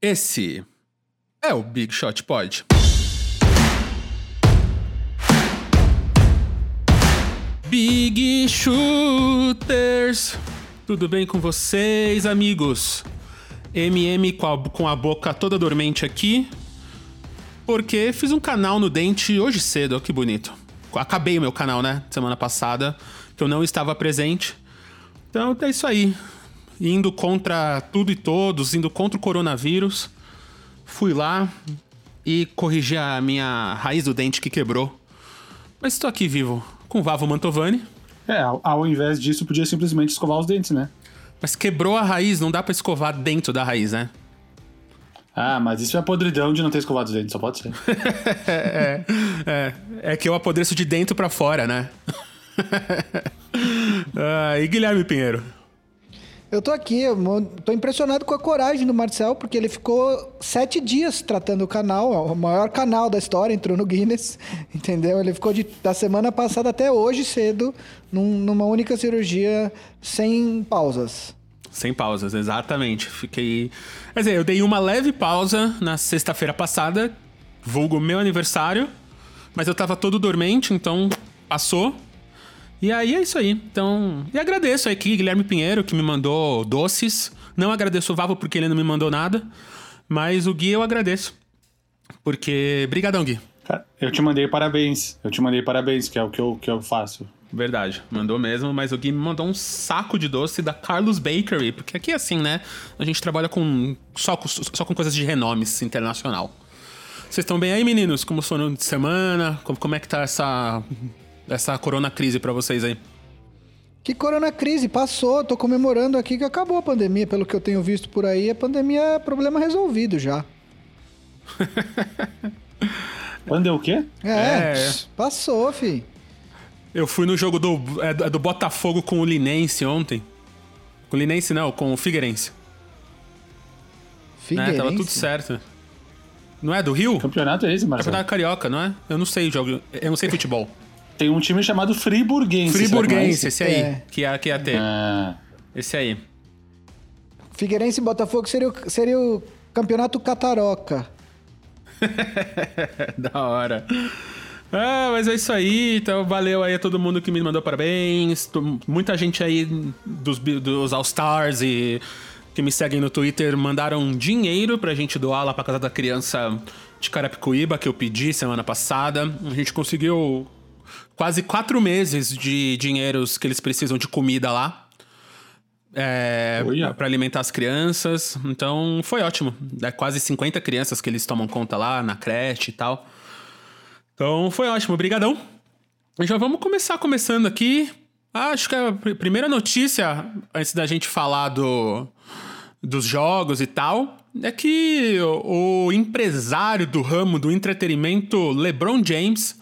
Esse é o Big Shot Pod. Big Shooters! Tudo bem com vocês, amigos? MM com a, com a boca toda dormente aqui, porque fiz um canal no dente hoje cedo, ó, que bonito. Acabei o meu canal, né? Semana passada, que eu não estava presente. Então é isso aí. Indo contra tudo e todos, indo contra o coronavírus. Fui lá e corrigi a minha raiz do dente que quebrou. Mas estou aqui vivo, com o Vavo Mantovani. É, ao, invés disso, podia simplesmente escovar os dentes, né? Mas quebrou a raiz, não dá pra escovar dentro da raiz, né? Ah, mas isso é podridão de não ter escovado os dentes, só pode ser. é, é, é que eu apodreço de dentro pra fora, né? ah, e Guilherme Pinheiro? Eu tô aqui, eu tô impressionado com a coragem do Marcel, porque ele ficou sete dias tratando o canal, o maior canal da história, entrou no Guinness, entendeu? Ele ficou de, da semana passada até hoje cedo, num, numa única cirurgia, sem pausas. Sem pausas, exatamente. Fiquei. Quer dizer, eu dei uma leve pausa na sexta-feira passada, vulgo meu aniversário, mas eu tava todo dormente, então passou. E aí é isso aí. Então, e agradeço aqui Guilherme Pinheiro que me mandou doces. Não agradeço o Vavo porque ele não me mandou nada, mas o Gui eu agradeço. Porque brigadão, Gui. Eu te mandei parabéns. Eu te mandei parabéns, que é o que eu, que eu faço. Verdade, mandou mesmo, mas o Gui me mandou um saco de doce da Carlos Bakery, porque aqui é assim, né? A gente trabalha com só, com só com coisas de renomes internacional. Vocês estão bem aí, meninos? Como foram de semana? Como, como é que tá essa essa corona crise para vocês aí? Que corona crise? Passou, tô comemorando aqui que acabou a pandemia, pelo que eu tenho visto por aí, a pandemia é problema resolvido já. Pandemia o quê? É, é, passou, fi. Eu fui no jogo do, é, do Botafogo com o Linense ontem. Com o Linense não, com o Figueirense. Figueirense? Né? Tava tudo certo. Não é do Rio? campeonato é esse, Marcelo? Campeonato Carioca, não é? Eu não sei jogo, eu não sei futebol. Tem um time chamado Friburguense. Friburguense, esse aí, é. que, ia, que ia ter. Ah. Esse aí. Figueirense e Botafogo seria o, seria o campeonato Cataroca. da hora. Ah, mas é isso aí. Então, valeu aí a todo mundo que me mandou parabéns. Muita gente aí dos, dos All-Stars e que me seguem no Twitter mandaram dinheiro pra gente doar lá pra casa da criança de Carapicuíba, que eu pedi semana passada. A gente conseguiu quase quatro meses de dinheiros que eles precisam de comida lá. É, para alimentar as crianças. Então foi ótimo. É quase 50 crianças que eles tomam conta lá na creche e tal. Então foi ótimo, obrigadão. Já vamos começar começando aqui. Acho que a primeira notícia, antes da gente falar do, dos jogos e tal, é que o, o empresário do ramo do entretenimento, LeBron James,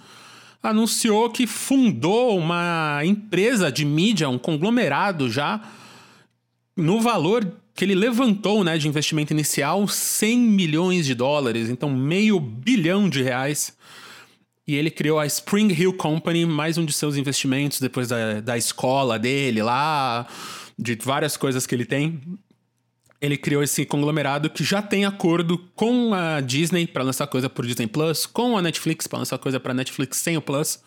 anunciou que fundou uma empresa de mídia, um conglomerado já, no valor que ele levantou né, de investimento inicial, 100 milhões de dólares, então meio bilhão de reais. E ele criou a Spring Hill Company, mais um de seus investimentos depois da, da escola dele lá, de várias coisas que ele tem ele criou esse conglomerado que já tem acordo com a Disney para lançar coisa por Disney Plus, com a Netflix para lançar coisa para Netflix sem o Plus.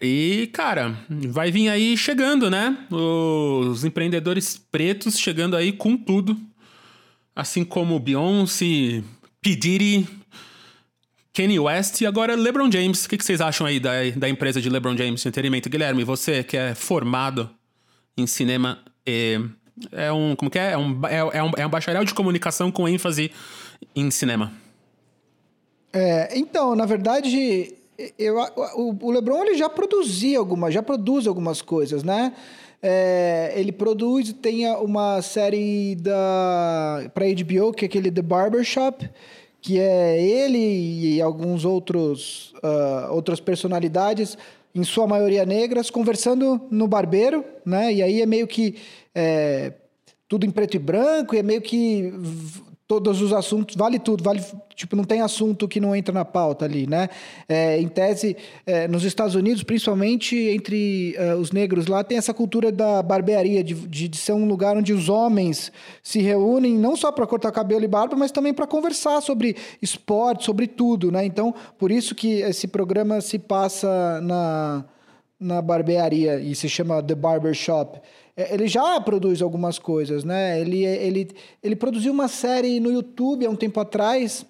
E, cara, vai vir aí chegando, né? Os empreendedores pretos chegando aí com tudo. Assim como Beyoncé, P. Diddy, Kanye West e agora LeBron James. O que vocês acham aí da, da empresa de LeBron James de entretenimento? Guilherme, você que é formado em cinema e é um. Como que é? É um, é, é um, é um bacharel de comunicação com ênfase em cinema. É, então, na verdade, eu, o, LeBron ele já produzia algumas, já produz algumas coisas, né? É, ele produz, tem uma série da para HBO que é aquele The Barbershop, que é ele e alguns outros uh, outras personalidades, em sua maioria negras, conversando no barbeiro, né? E aí é meio que é, tudo em preto e branco, e é meio que todos os assuntos, vale tudo, vale tipo não tem assunto que não entra na pauta ali, né? É, em tese, é, nos Estados Unidos, principalmente entre uh, os negros lá, tem essa cultura da barbearia de, de, de, ser um lugar onde os homens se reúnem não só para cortar cabelo e barba, mas também para conversar sobre esporte, sobre tudo, né? Então, por isso que esse programa se passa na na barbearia e se chama The Barber Shop. É, ele já produz algumas coisas, né? Ele, ele, ele produziu uma série no YouTube há um tempo atrás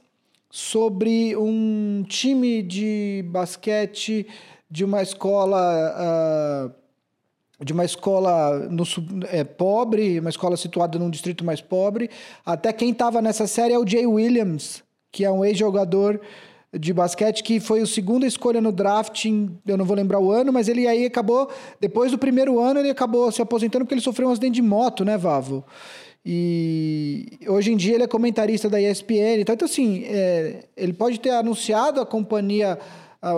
sobre um time de basquete de uma escola. Uh, de uma escola no, é, pobre, uma escola situada num distrito mais pobre. Até quem estava nessa série é o Jay Williams, que é um ex-jogador de basquete que foi o segunda escolha no draft, eu não vou lembrar o ano, mas ele aí acabou, depois do primeiro ano, ele acabou se aposentando porque ele sofreu um acidente de moto, né, Vavo? E hoje em dia ele é comentarista da ESPN. Então, então assim, é, ele pode ter anunciado a companhia,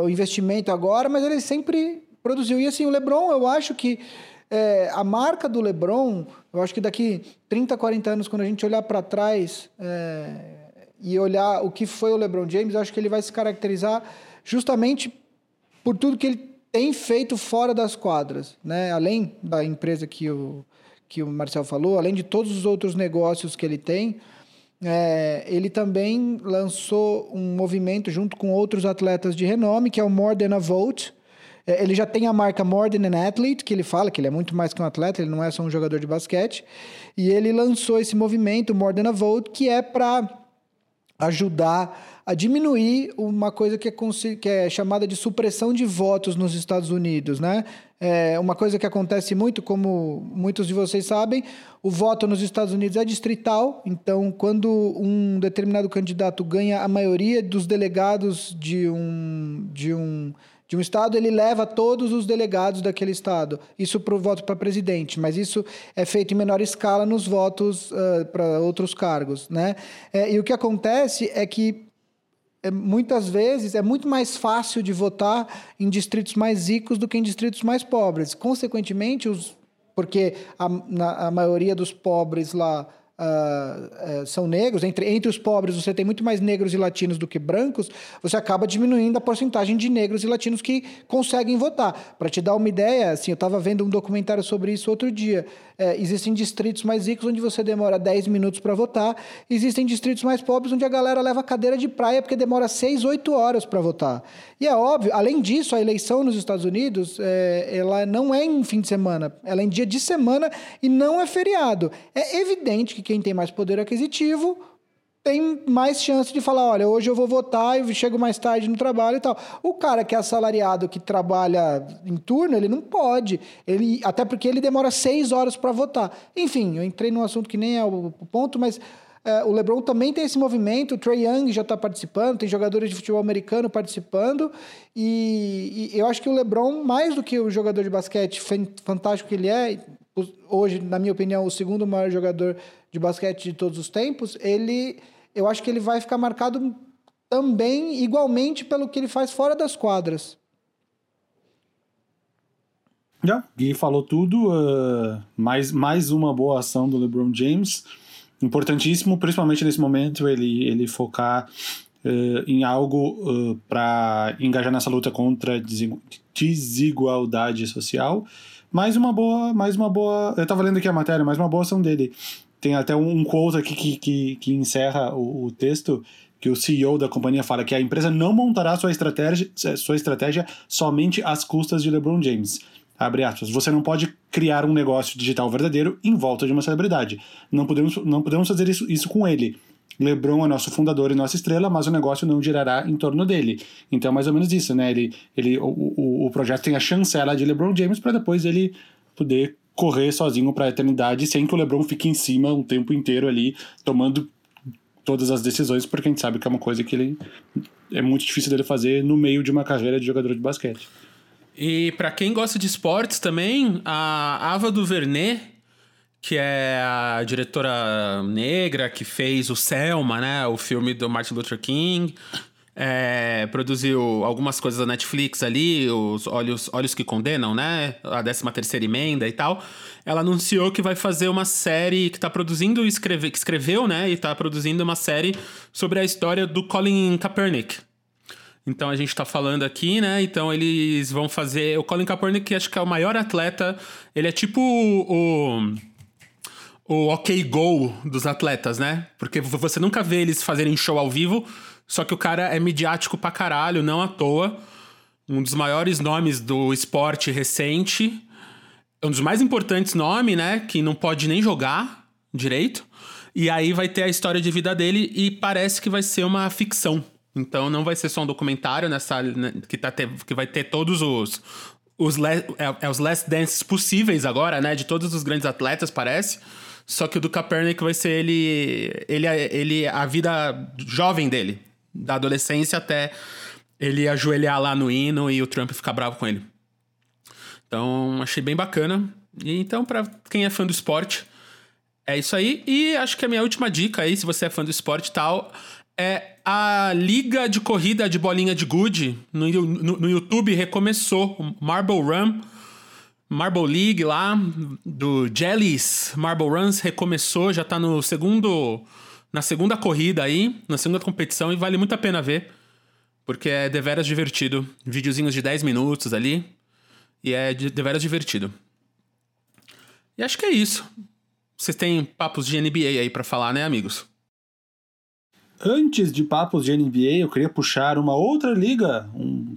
o investimento agora, mas ele sempre produziu. E assim, o LeBron, eu acho que é, a marca do LeBron, eu acho que daqui 30, 40 anos, quando a gente olhar para trás, é, e olhar o que foi o LeBron James, eu acho que ele vai se caracterizar justamente por tudo que ele tem feito fora das quadras, né? Além da empresa que o que o Marcel falou, além de todos os outros negócios que ele tem, é, ele também lançou um movimento junto com outros atletas de renome, que é o More Than a Vote. É, ele já tem a marca More Than an Athlete, que ele fala que ele é muito mais que um atleta, ele não é só um jogador de basquete. E ele lançou esse movimento, More Than a Vote, que é para ajudar a diminuir uma coisa que é, que é, chamada de supressão de votos nos Estados Unidos, né? É uma coisa que acontece muito, como muitos de vocês sabem, o voto nos Estados Unidos é distrital, então quando um determinado candidato ganha a maioria dos delegados de um, de um de um estado, ele leva todos os delegados daquele estado. Isso para o voto para presidente, mas isso é feito em menor escala nos votos uh, para outros cargos. Né? É, e o que acontece é que é, muitas vezes é muito mais fácil de votar em distritos mais ricos do que em distritos mais pobres. Consequentemente, os, porque a, na, a maioria dos pobres lá uh, são negros, entre, entre os pobres você tem muito mais negros e latinos do que brancos, você acaba diminuindo a porcentagem de negros e latinos que conseguem votar. Para te dar uma ideia, assim, eu estava vendo um documentário sobre isso outro dia. É, existem distritos mais ricos onde você demora 10 minutos para votar, existem distritos mais pobres onde a galera leva cadeira de praia porque demora 6, 8 horas para votar. E é óbvio, além disso, a eleição nos Estados Unidos, é, ela não é em fim de semana, ela é em dia de semana e não é feriado. É evidente que quem tem mais poder aquisitivo tem mais chance de falar, olha, hoje eu vou votar e chego mais tarde no trabalho e tal. O cara que é assalariado, que trabalha em turno, ele não pode. Ele, até porque ele demora seis horas para votar. Enfim, eu entrei num assunto que nem é o, ponto, mas é, o LeBron também tem esse movimento, o Trey Young já está participando, tem jogadores de futebol americano participando, e, e, eu acho que o LeBron, mais do que o jogador de basquete fantástico que ele é, hoje, na minha opinião, o segundo maior jogador de basquete de todos os tempos, ele, eu acho que ele vai ficar marcado também igualmente pelo que ele faz fora das quadras. Já, Gui falou tudo. Uh, mais, mais uma boa ação do LeBron James. Importantíssimo, principalmente nesse momento, ele, ele focar uh, em algo uh, para engajar nessa luta contra a desigualdade social. Mais uma boa, mais uma boa. Eu estava lendo aqui a matéria, mais uma boa ação dele. Tem até um quote aqui que, que, que encerra o, o texto que o CEO da companhia fala que a empresa não montará sua estratégia, sua estratégia somente às custas de LeBron James. Abre aspas. Você não pode criar um negócio digital verdadeiro em volta de uma celebridade. Não podemos, não podemos fazer isso, isso com ele. LeBron é nosso fundador e nossa estrela, mas o negócio não girará em torno dele. Então, mais ou menos isso, né? Ele, ele, o, o, o projeto tem a chancela de LeBron James para depois ele poder correr sozinho para a eternidade sem que o LeBron fique em cima um tempo inteiro ali tomando todas as decisões, porque a gente sabe que é uma coisa que ele é muito difícil dele fazer no meio de uma carreira de jogador de basquete. E para quem gosta de esportes também, a Ava DuVernay, que é a diretora negra que fez o Selma, né, o filme do Martin Luther King, é, produziu algumas coisas da Netflix ali, os Olhos, Olhos que Condenam, né? A 13 terceira emenda e tal. Ela anunciou que vai fazer uma série que tá produzindo, escreve, que escreveu, né? E tá produzindo uma série sobre a história do Colin Kaepernick. Então a gente tá falando aqui, né? Então eles vão fazer. O Colin Kaepernick, acho que é o maior atleta. Ele é tipo o. O OK Go dos atletas, né? Porque você nunca vê eles fazerem show ao vivo, só que o cara é midiático pra caralho, não à toa. Um dos maiores nomes do esporte recente. Um dos mais importantes nomes, né? Que não pode nem jogar direito. E aí vai ter a história de vida dele e parece que vai ser uma ficção. Então não vai ser só um documentário nessa né, que, tá que vai ter todos os os le, é, é, os last dances possíveis agora, né, de todos os grandes atletas, parece. Só que o do Kaepernick vai ser ele ele ele a vida jovem dele da adolescência até ele ajoelhar lá no hino e o Trump ficar bravo com ele. Então, achei bem bacana. E então, para quem é fã do esporte, é isso aí. E acho que a minha última dica aí, se você é fã do esporte e tal, é a Liga de Corrida de Bolinha de Gude no, no, no YouTube recomeçou. Marble Run, Marble League lá, do Jellies Marble Runs recomeçou, já tá no segundo na segunda corrida aí, na segunda competição, e vale muito a pena ver, porque é deveras divertido. Videozinhos de 10 minutos ali, e é deveras divertido. E acho que é isso. Vocês têm papos de NBA aí para falar, né, amigos? Antes de papos de NBA, eu queria puxar uma outra liga, um,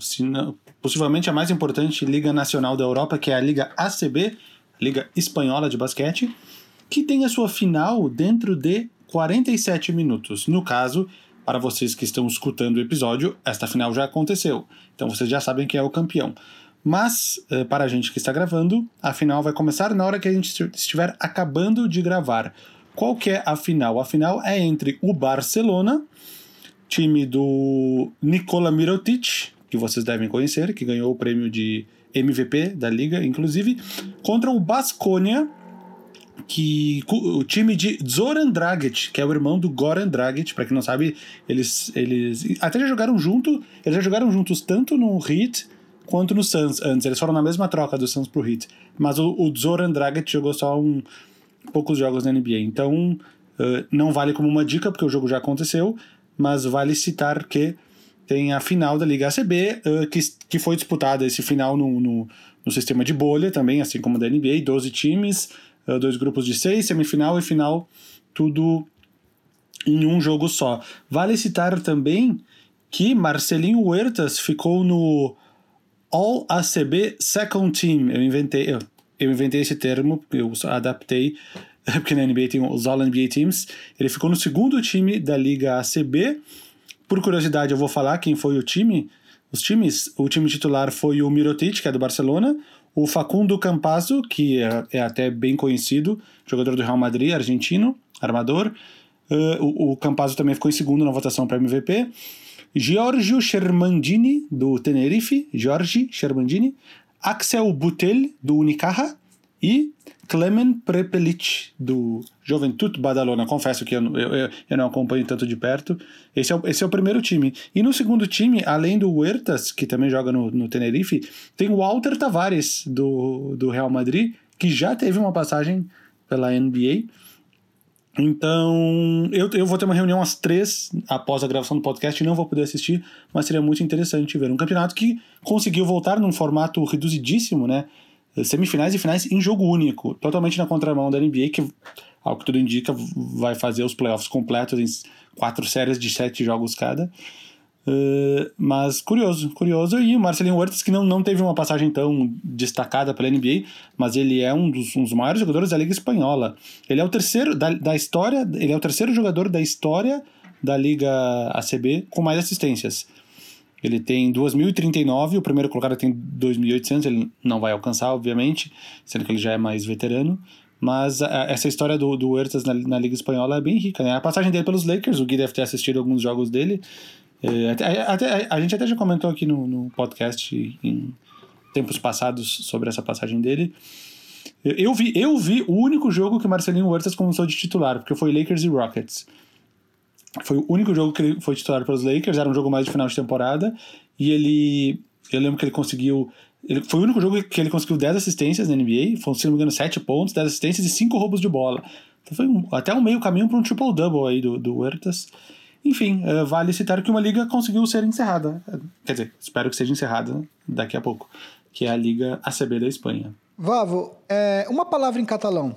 possivelmente a mais importante liga nacional da Europa, que é a Liga ACB, Liga Espanhola de Basquete, que tem a sua final dentro de 47 minutos. No caso, para vocês que estão escutando o episódio, esta final já aconteceu. Então vocês já sabem quem é o campeão. Mas, eh, para a gente que está gravando, a final vai começar na hora que a gente estiver acabando de gravar. Qual que é a final? A final é entre o Barcelona, time do Nikola Mirotic, que vocês devem conhecer, que ganhou o prêmio de MVP da liga, inclusive, contra o Basconia, que o time de Zoran Dragic, que é o irmão do Goran Dragic, para quem não sabe, eles, eles até já jogaram junto, eles já jogaram juntos tanto no Heat quanto no Suns antes, eles foram na mesma troca do Suns pro Heat, mas o, o Zoran Dragic jogou só um, poucos jogos na NBA, então uh, não vale como uma dica, porque o jogo já aconteceu, mas vale citar que tem a final da Liga ACB, uh, que, que foi disputada esse final no, no, no sistema de bolha também, assim como da NBA, 12 times, uh, dois grupos de seis, semifinal e final, tudo em um jogo só. Vale citar também que Marcelinho Huertas ficou no All ACB Second Team. Eu inventei, eu, eu inventei esse termo, eu adaptei, porque na NBA tem os All NBA Teams. Ele ficou no segundo time da Liga ACB. Por curiosidade, eu vou falar quem foi o time. Os times, o time titular foi o Mirotic, que é do Barcelona, o Facundo Campazzo, que é, é, até bem conhecido, jogador do Real Madrid, argentino, armador. Uh, o, o Campazzo também ficou em segundo na votação para MVP. Giorgio Shermandini, do Tenerife, Jorge Shermandini. Axel Butel, do Unicaja. E Clemen Prepelic, do Juventud Badalona. Confesso que eu, eu, eu, não acompanho tanto de perto. Esse é, o, esse é o primeiro time. E no segundo time, além do Huertas, que também joga no, no Tenerife, tem o Walter Tavares, do, do Real Madrid, que já teve uma passagem pela NBA. Então, eu, eu vou ter uma reunião às três após a gravação do podcast e não vou poder assistir, mas seria muito interessante ver um campeonato que conseguiu voltar num formato reduzidíssimo, né? Semifinais e finais em jogo único, totalmente na contramão da NBA, que, ao que tudo indica, vai fazer os playoffs completos em quatro séries de sete jogos cada. Uh, mas curioso, curioso. E o Marcelinho Huertas, que não, não teve uma passagem tão destacada pela NBA, mas ele é um dos, um dos maiores jogadores da Liga Espanhola. Ele é o terceiro da, da história, ele é o terceiro jogador da história da Liga ACB com mais assistências. Ele tem 2.039, o primeiro colocado tem 2.800, ele não vai alcançar, obviamente, sendo que ele já é mais veterano. Mas a, essa história do, do Huertas na, na, Liga Espanhola é bem rica, né? A passagem dele pelos Lakers, o Gui deve ter assistido alguns jogos dele. É, até, até, a gente até já comentou aqui no, no podcast em tempos passados sobre essa passagem dele. Eu, eu, vi, eu vi o único jogo que Marcelinho Huertas começou de titular, porque foi Lakers e Rockets. Foi o único jogo que ele foi titular para os Lakers, era um jogo mais de final de temporada, e ele. Eu lembro que ele conseguiu. Ele, foi o único jogo que ele conseguiu 10 assistências na NBA, foram, se não me engano, 7 pontos, 10 assistências e 5 roubos de bola. Então foi um, até um meio caminho para um triple-double aí do, do Huertas. Enfim, uh, vale citar que uma liga conseguiu ser encerrada. Quer dizer, espero que seja encerrada daqui a pouco. Que é a Liga ACB da Espanha. Vavo, é, uma palavra em catalão.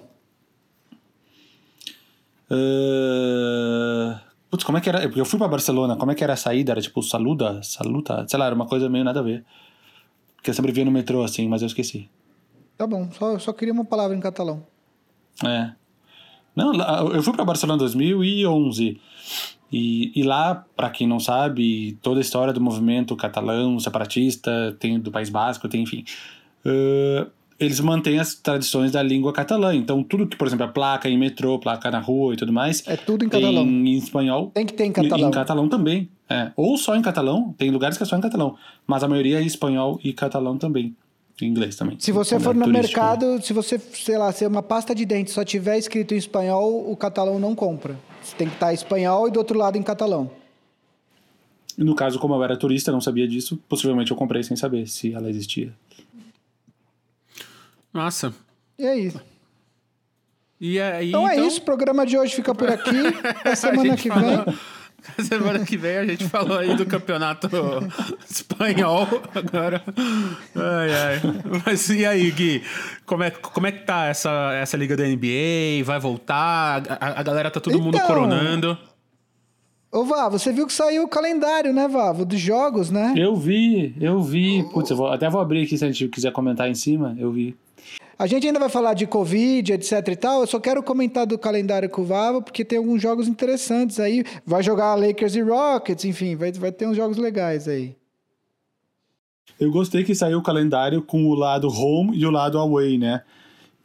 Uh... Putz, como é que era? Porque eu fui pra Barcelona, como é que era a saída? Era tipo saluda, saluta? Sei lá, era uma coisa meio nada a ver. Porque eu sempre via no metrô assim, mas eu esqueci. Tá bom, só, só queria uma palavra em catalão. É. Não, eu fui pra Barcelona em 2011. E, e lá, para quem não sabe, toda a história do movimento catalão, separatista, tem do País Basco, tem, enfim. Uh, eles mantêm as tradições da língua catalã. Então, tudo que, por exemplo, a placa em metrô, placa na rua e tudo mais. É tudo em catalão. Em espanhol. Tem que ter em catalão. Em catalão também. É. Ou só em catalão. Tem lugares que é só em catalão. Mas a maioria é em espanhol e catalão também. Em inglês também. Se você for no turístico. mercado, se você, sei lá, se é uma pasta de dente só tiver escrito em espanhol, o catalão não compra. Você tem que estar em espanhol e do outro lado em catalão. No caso, como eu era turista, não sabia disso, possivelmente eu comprei sem saber se ela existia. Nossa. E é isso. E aí, então, então é isso, o programa de hoje fica por aqui. A semana que vem. Semana que vem a gente falou aí do campeonato espanhol agora. Ai, ai. Mas e aí, Gui? Como é, como é que tá essa, essa liga da NBA? Vai voltar? A, a galera tá todo então, mundo coronando. Ô, Vá, você viu que saiu o calendário, né, Vavo? Dos jogos, né? Eu vi, eu vi. Putz, eu vou, até vou abrir aqui se a gente quiser comentar em cima. Eu vi. A gente ainda vai falar de Covid, etc e tal. Eu só quero comentar do calendário com o Vavo, porque tem alguns jogos interessantes aí. Vai jogar Lakers e Rockets, enfim, vai, vai ter uns jogos legais aí. Eu gostei que saiu o calendário com o lado home e o lado away, né?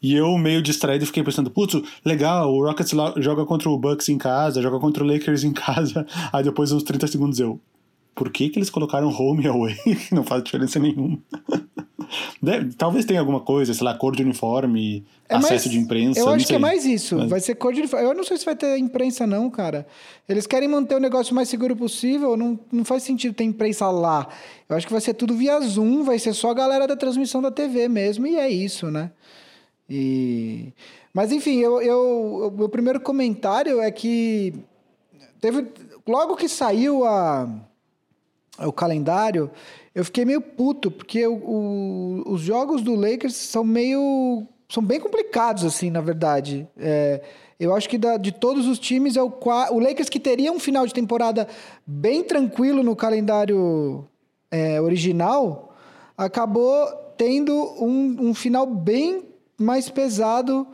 E eu, meio distraído, fiquei pensando, putz, legal, o Rockets joga contra o Bucks em casa, joga contra o Lakers em casa. Aí depois, uns 30 segundos, eu, por que, que eles colocaram home e away? Não faz diferença nenhuma. Deve, talvez tenha alguma coisa, sei lá, cor de uniforme, é acesso mais, de imprensa. Eu acho que é mais isso. Mas... Vai ser cor de uniforme. Eu não sei se vai ter imprensa, não, cara. Eles querem manter o negócio mais seguro possível. Não, não faz sentido ter imprensa lá. Eu acho que vai ser tudo via Zoom, vai ser só a galera da transmissão da TV mesmo, e é isso, né? E... Mas enfim, eu, eu, o meu primeiro comentário é que teve. Logo que saiu a o calendário, eu fiquei meio puto, porque o, o, os jogos do Lakers são meio. são bem complicados, assim, na verdade. É, eu acho que da, de todos os times é o, o Lakers que teria um final de temporada bem tranquilo no calendário é, original, acabou tendo um, um final bem mais pesado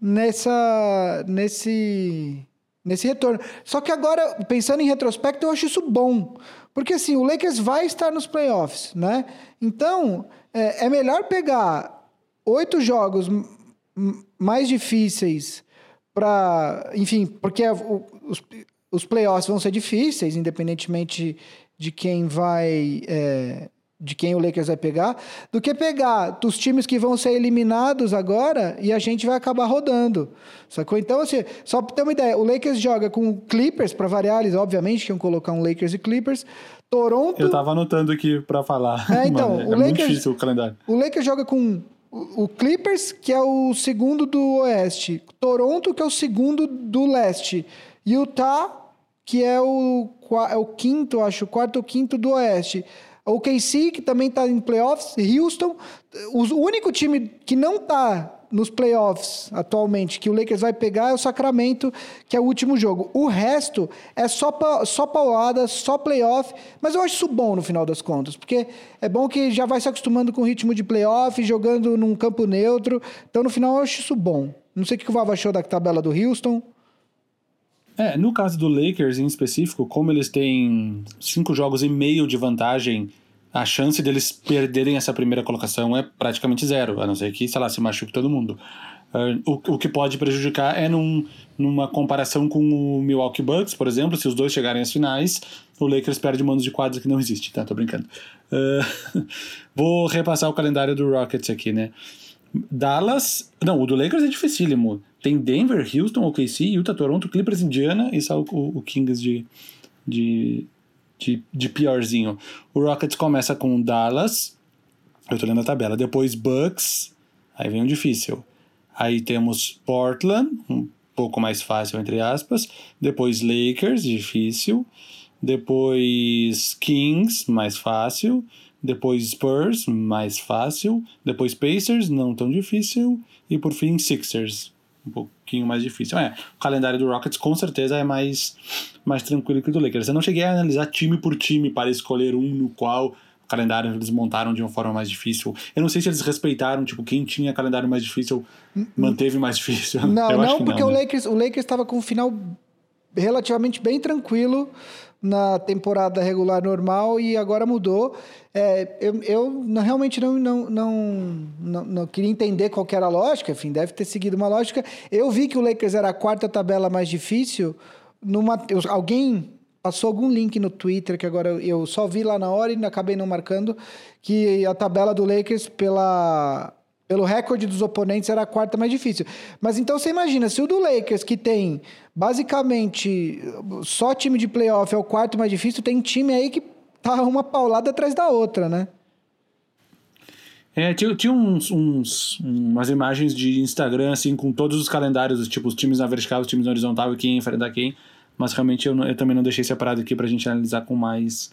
nessa nesse nesse retorno. Só que agora, pensando em retrospecto, eu acho isso bom, porque assim, o Lakers vai estar nos playoffs, né? Então, é, é melhor pegar oito jogos mais difíceis para. Enfim, porque os, os playoffs vão ser difíceis, independentemente de quem vai. É, de quem o Lakers vai pegar, do que pegar dos times que vão ser eliminados agora e a gente vai acabar rodando. Sacou? Então, assim, só para ter uma ideia, o Lakers joga com Clippers, para variar, eles obviamente que iam colocar um Lakers e Clippers. Toronto. Eu tava anotando aqui para falar. É, então, Mano, é o Lakers, muito difícil o calendário. O Lakers joga com o Clippers, que é o segundo do Oeste, Toronto, que é o segundo do Leste, Utah, que é o, é o quinto, acho, quarto ou quinto do Oeste. O KC, que também está em playoffs, Houston. O único time que não está nos playoffs atualmente que o Lakers vai pegar é o Sacramento, que é o último jogo. O resto é só, pa, só paulada, só playoff, mas eu acho isso bom no final das contas, porque é bom que já vai se acostumando com o ritmo de playoff, jogando num campo neutro. Então no final eu acho isso bom. Não sei o que o Vava achou da tabela do Houston. É, no caso do Lakers em específico, como eles têm cinco jogos e meio de vantagem, a chance deles perderem essa primeira colocação é praticamente zero, a não ser que, sei lá, se machuque todo mundo. Uh, o, o que pode prejudicar é num, numa comparação com o Milwaukee Bucks, por exemplo, se os dois chegarem às finais, o Lakers perde manos de quadra que não existe, tá? Tô brincando. Uh, vou repassar o calendário do Rockets aqui, né? Dallas. Não, o do Lakers é dificílimo. Tem Denver, Houston, OKC, Utah, Toronto, Clippers, Indiana e só o, o Kings de, de, de, de piorzinho. O Rockets começa com Dallas, eu tô lendo a tabela, depois Bucks, aí vem um difícil. Aí temos Portland, um pouco mais fácil, entre aspas. Depois Lakers, difícil. Depois Kings, mais fácil. Depois Spurs, mais fácil. Depois Pacers, não tão difícil. E por fim Sixers, um pouquinho mais difícil. É, o calendário do Rockets com certeza é mais, mais tranquilo que o do Lakers. Eu não cheguei a analisar time por time para escolher um no qual o calendário eles montaram de uma forma mais difícil. Eu não sei se eles respeitaram, tipo, quem tinha calendário mais difícil manteve mais difícil. Não, não, porque não, o né? Lakers o Lakers estava com um final relativamente bem tranquilo na temporada regular normal e agora mudou. É, eu eu não- realmente não, não, não, não, queria entender qual era a lógica, enfim, deve ter seguido uma lógica. Eu vi que o Lakers era a quarta tabela mais difícil. Numa, alguém passou algum link no Twitter que agora eu só vi lá na hora e acabei não marcando que a tabela do Lakers pela pelo recorde dos oponentes era a quarta mais difícil. Mas então você imagina, se o do Lakers, que tem basicamente só time de playoff é o quarto mais difícil, tem time aí que tá uma paulada atrás da outra, né? É, tinha, tinha uns, uns- umas imagens de Instagram, assim, com todos os calendários, tipo, os times na vertical, os times na horizontal quem ia enfrentar quem. Mas realmente eu, eu também não deixei separado aqui pra gente analisar com mais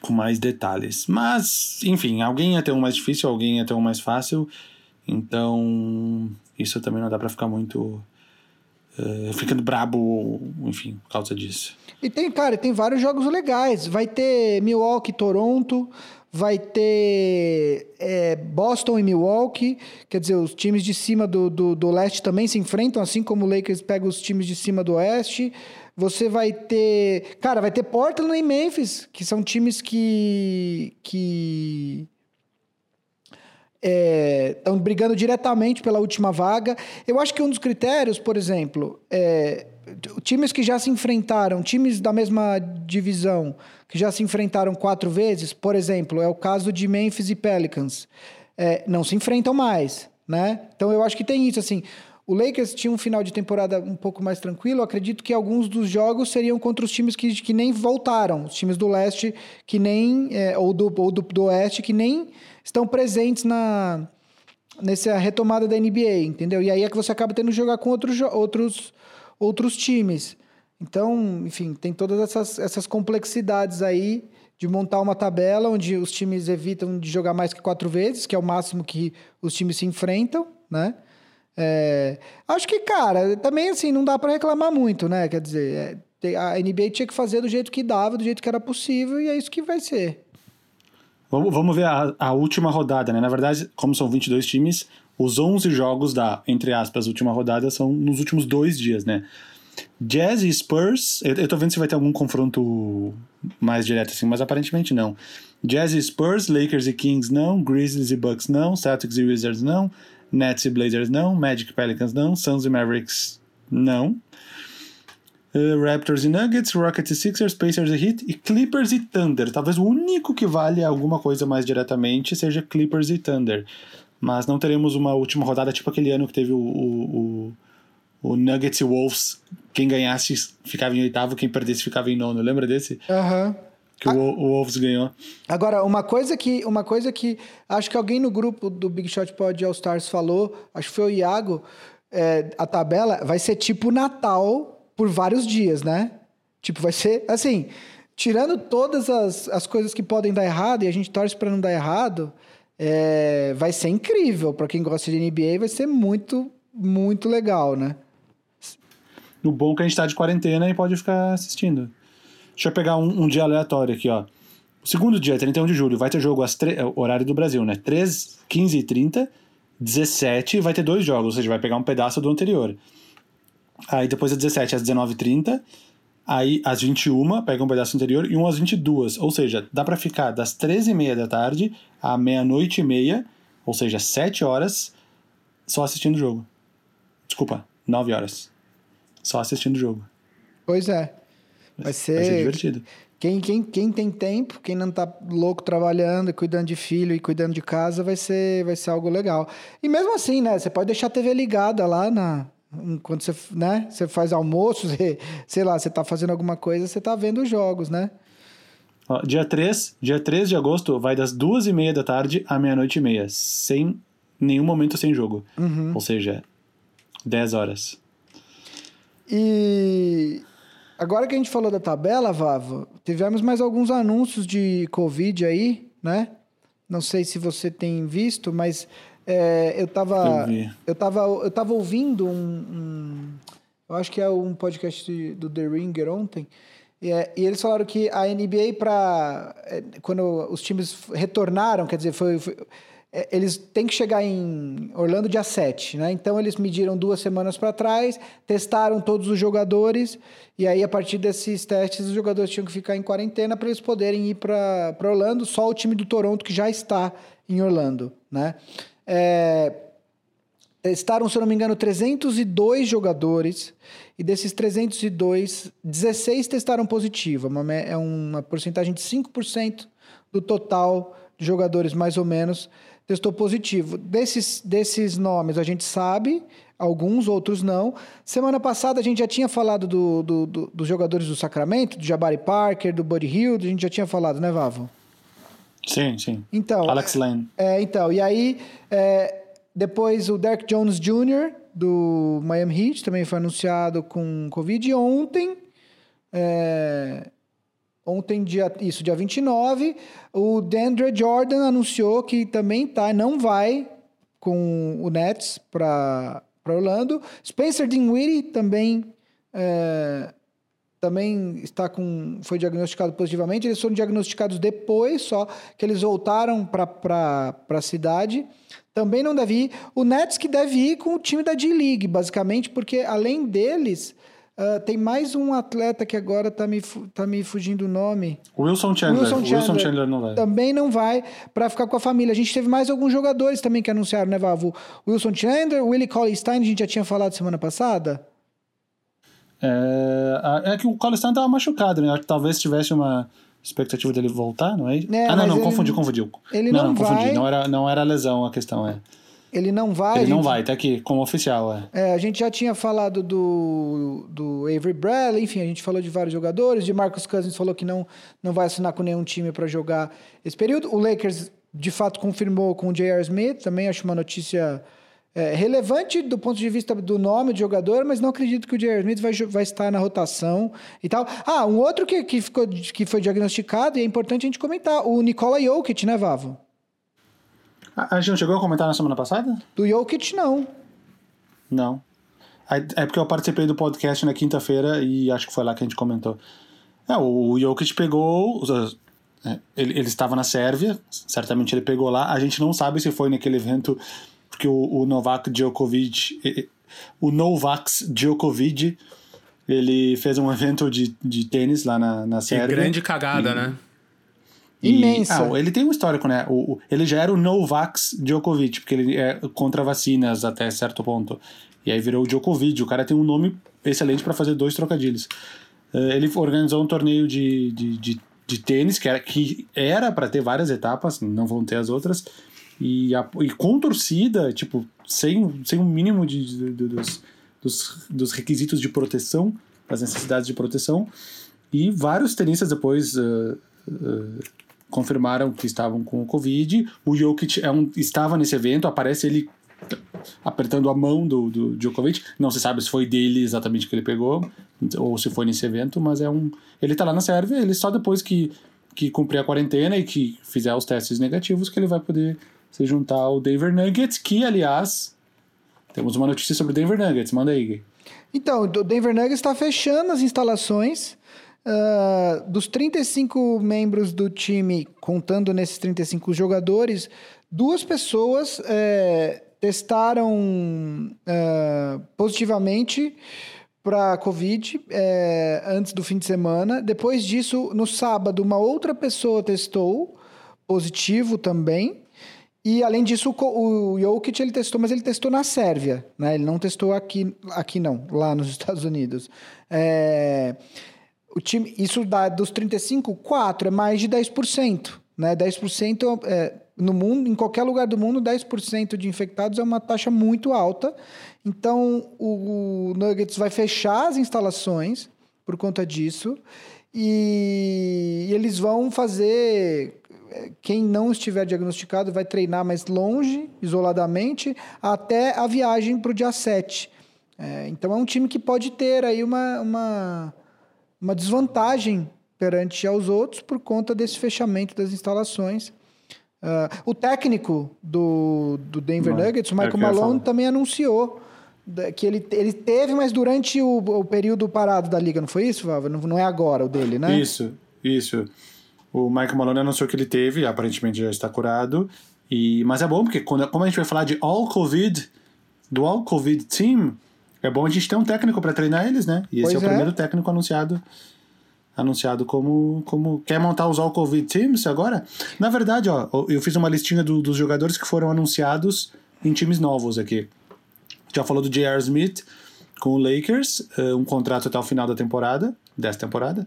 com mais detalhes. Mas, enfim, alguém ia ter um mais difícil, alguém ia ter um mais fácil. Então, isso também não dá pra ficar muito eh, ficando brabo, enfim, por causa disso. E tem, cara, tem vários jogos legais. Vai ter Milwaukee, Toronto, vai ter é, Boston e Milwaukee. Quer dizer, os times de cima do, do, do leste também se enfrentam, assim como o Lakers pega os times de cima do oeste. Você vai ter. Cara, vai ter Portland e Memphis, que são times que. que estão brigando diretamente pela última vaga. Eu acho que um dos critérios, por exemplo, é, times que já se enfrentaram, times da mesma divisão, que já se enfrentaram quatro vezes, por exemplo, é o caso de Memphis e Pelicans, é, não se enfrentam mais, né? Então eu acho que tem isso, assim. O Lakers tinha um final de temporada um pouco mais tranquilo. Eu acredito que alguns dos jogos seriam contra os times que, que nem voltaram, os times do leste que nem é, ou do, ou do, do oeste que nem estão presentes na nessa retomada da NBA, entendeu? E aí é que você acaba tendo que jogar com outros, outros, outros times. Então, enfim, tem todas essas, essas complexidades aí de montar uma tabela onde os times evitam de jogar mais que quatro vezes, que é o máximo que os times se enfrentam, né? É, acho que, cara, também assim, não dá para reclamar muito, né? Quer dizer, é, a NBA tinha que fazer do jeito que dava, do jeito que era possível, e é isso que vai ser. Vamos, vamos ver a, a última rodada, né? Na verdade, como são 22 times, os 11 jogos da, entre aspas, última rodada são nos últimos dois dias, né? Jazz e Spurs, eu, eu tô vendo se vai ter algum confronto mais direto assim, mas aparentemente não. Jazz e Spurs, Lakers e Kings não, Grizzlies e Bucks não, Celtics e Wizards não, Nets e Blazers não, Magic e Pelicans não, Suns e Mavericks não. Uh, Raptors e Nuggets, Rockets e Sixers, Pacers e Heat e Clippers e Thunder. Talvez o único que vale alguma coisa mais diretamente seja Clippers e Thunder. Mas não teremos uma última rodada tipo aquele ano que teve o, o, o, o Nuggets e Wolves. Quem ganhasse ficava em oitavo, quem perdesse ficava em nono. Lembra desse? Aham. Que o, o Wolves ganhou. Agora, uma coisa que uma coisa que acho que alguém no grupo do Big Shot Pod All Stars falou, acho que foi o Iago, é, a tabela vai ser tipo Natal por vários dias, né? Tipo, vai ser assim, tirando todas as, as coisas que podem dar errado e a gente torce para não dar errado, é, vai ser incrível para quem gosta de NBA, vai ser muito muito legal, né? No bom que a gente tá de quarentena e pode ficar assistindo. Deixa eu pegar um, um dia aleatório aqui, ó. O segundo dia, 31 de julho, vai ter jogo às tre- é, horário do Brasil, né? 3, 15 e 30, 17, vai ter dois jogos, ou seja, vai pegar um pedaço do anterior. Aí depois às 17 às 19h30, aí às 21 pega um pedaço anterior e um às 22. Ou seja, dá pra ficar das 13h30 da tarde à meia-noite e meia, ou seja, 7 horas, só assistindo o jogo. Desculpa, 9 horas. Só assistindo o jogo. Pois é. Vai ser, Vai ser divertido. quem, quem, quem tem tempo, quem não tá louco trabalhando, cuidando de filho e cuidando de casa, vai ser, vai ser algo legal. E mesmo assim, né? Você pode deixar a TV ligada lá na. Quando você, né, você faz almoço, você, sei lá, você tá fazendo alguma coisa, você tá vendo os jogos, né? Ó, dia 3, dia 3 de agosto, vai das duas e meia da tarde à meia-noite e meia. Sem nenhum momento sem jogo. Uhum. Ou seja, 10 horas. E agora que a gente falou da tabela, Vavo, tivemos mais alguns anúncios de Covid aí, né? Não sei se você tem visto, mas é, eu tava. Eu tava, eu tava ouvindo um, um- Eu acho que é um podcast do The Ringer ontem. E, é, e eles falaram que a NBA, para quando os times retornaram, quer dizer, foi, foi- é, eles têm que chegar em Orlando dia 7, né? Então eles mediram duas semanas para trás, testaram todos os jogadores, e aí a partir desses testes os jogadores tinham que ficar em quarentena para eles poderem ir para Orlando. Só o time do Toronto que já está em Orlando, né? É, Testaram, se não me engano, 302 jogadores. E desses 302, 16 testaram positivo. Uma É uma porcentagem de 5% do total de jogadores, mais ou menos, testou positivo. Desses, desses nomes a gente sabe, alguns, outros não. Semana passada a gente já tinha falado do, do- do- dos jogadores do Sacramento, do Jabari Parker, do Buddy Hill, a gente já tinha falado, né, Vavo? Sim, sim. Então, Alex Len. é, então, e aí, é, depois o Derek Jones Jr., do Miami Heat, também foi anunciado com Covid. E ontem, é, ontem, dia, isso, dia 29, o Dandre Jordan anunciou que também tá, não vai com o Nets para Orlando. Spencer Dinwiddie também... é, também está com foi diagnosticado positivamente. Eles foram diagnosticados depois, só que eles voltaram para a cidade. Também não deve ir. O Nets que deve ir com o time da D-League, basicamente, porque além deles, ah, tem mais um atleta que agora está me, tá me fugindo o nome. Wilson Chandler. Wilson Wilson Chandler, Chandler, não vai. Também não vai para ficar com a família. A gente teve mais alguns jogadores também que anunciaram, né, Vavo? Wilson Chandler, Willie Cauley-Stein, a gente já tinha falado semana passada. É, é que o Collistan tava machucado, né? Talvez tivesse uma expectativa dele voltar, não é? É, ah, não, não, ele- confundi, confundi. ele não, não confundi. vai. Não era, não era lesão a questão, é. Ele não vai. Ele a não gente- vai, tá aqui, como oficial, é. É, a gente já tinha falado do, do Avery Bradley, enfim, a gente falou de vários jogadores. De Marcus Cousins falou que não, não vai assinar com nenhum time para jogar esse período. O Lakers, de fato, confirmou com o J.R. Smith, também acho uma notícia é, relevante do ponto de vista do nome do jogador, mas não acredito que o J.R. Smith vai, vai estar na rotação e tal. Ah, um outro que, que, ficou, que foi diagnosticado, e é importante a gente comentar, o Nikola Jokic, né, Vavo? A, a gente não chegou a comentar na semana passada? Do Jokic, não. Não. É porque eu participei do podcast na quinta-feira e acho que foi lá que a gente comentou. É, o Jokic pegou. é, Ele, ele estava na Sérvia, certamente ele pegou lá. A gente não sabe se foi naquele evento, porque o, o Novak Djokovic. e- e- O Novak Djokovic, ele fez um evento de, de tênis lá na, na Que Sérvia. grande cagada, né? E- Imensa. ah, ele tem um histórico, né? O, o- ele já era o Novax Djokovic, porque ele é contra vacinas até certo ponto. E aí virou o Djokovic. O cara tem um nome excelente para fazer dois trocadilhos. Eh, ele organizou um torneio de, de, de, de tênis, que era que para ter várias etapas, não vão ter as outras. E, a- e com torcida, tipo, sem, sem um mínimo de, de- de- dos, dos, dos requisitos de proteção, das necessidades de proteção. E vários tenistas depois eh, eh, confirmaram que estavam com o Covid. O Jokic é um, estava nesse evento, aparece ele apertando a mão do, do Djokovic. Não se sabe se foi dele exatamente que ele pegou, ou se foi nesse evento, mas é um. Ele tá lá na Sérvia, ele só depois que, que cumprir a quarentena e que fizer os testes negativos que ele vai poder se juntar ao Denver Nuggets, que, aliás, temos uma notícia sobre o Denver Nuggets. Manda aí. Então, o Denver Nuggets está fechando as instalações. Ah, dos 35 membros do time, contando nesses 35 jogadores, duas pessoas eh, testaram ah, positivamente para Covid eh, antes do fim de semana. Depois disso, no sábado, uma outra pessoa testou positivo também. E além disso, o Jokic ele testou, mas ele testou na Sérvia, né? Ele não testou aqui, aqui não, lá nos Estados Unidos. É, o time, isso dá dos 35, 4 é mais de 10%. Né? 10% é, no mundo, em qualquer lugar do mundo, 10% de infectados é uma taxa muito alta. Então, o, o Nuggets vai fechar as instalações por conta disso. E, eles vão fazer. Quem não estiver diagnosticado vai treinar mais longe, isoladamente, até a viagem para o dia 7. É, então é um time que pode ter aí uma, uma, uma desvantagem perante aos outros por conta desse fechamento das instalações. Uh, o técnico do, do Denver Nuggets, o Michael Malone, também anunciou que ele, ele teve, mas durante o, o período parado da liga, não foi isso, Vava? Não, não é agora o dele, né? Isso, isso. O Michael Malone anunciou que ele teve, aparentemente já está curado. E, mas é bom, porque quando, como a gente vai falar de All Covid, do All Covid Team, é bom a gente ter um técnico para treinar eles, né? E esse pois é o é. primeiro técnico anunciado anunciado como, como quer montar os All Covid Teams agora. Na verdade, ó, eu fiz uma listinha do, dos jogadores que foram anunciados em times novos aqui. Já falou do J.R. Smith com o Lakers, uh, um contrato até o final da temporada, dessa temporada.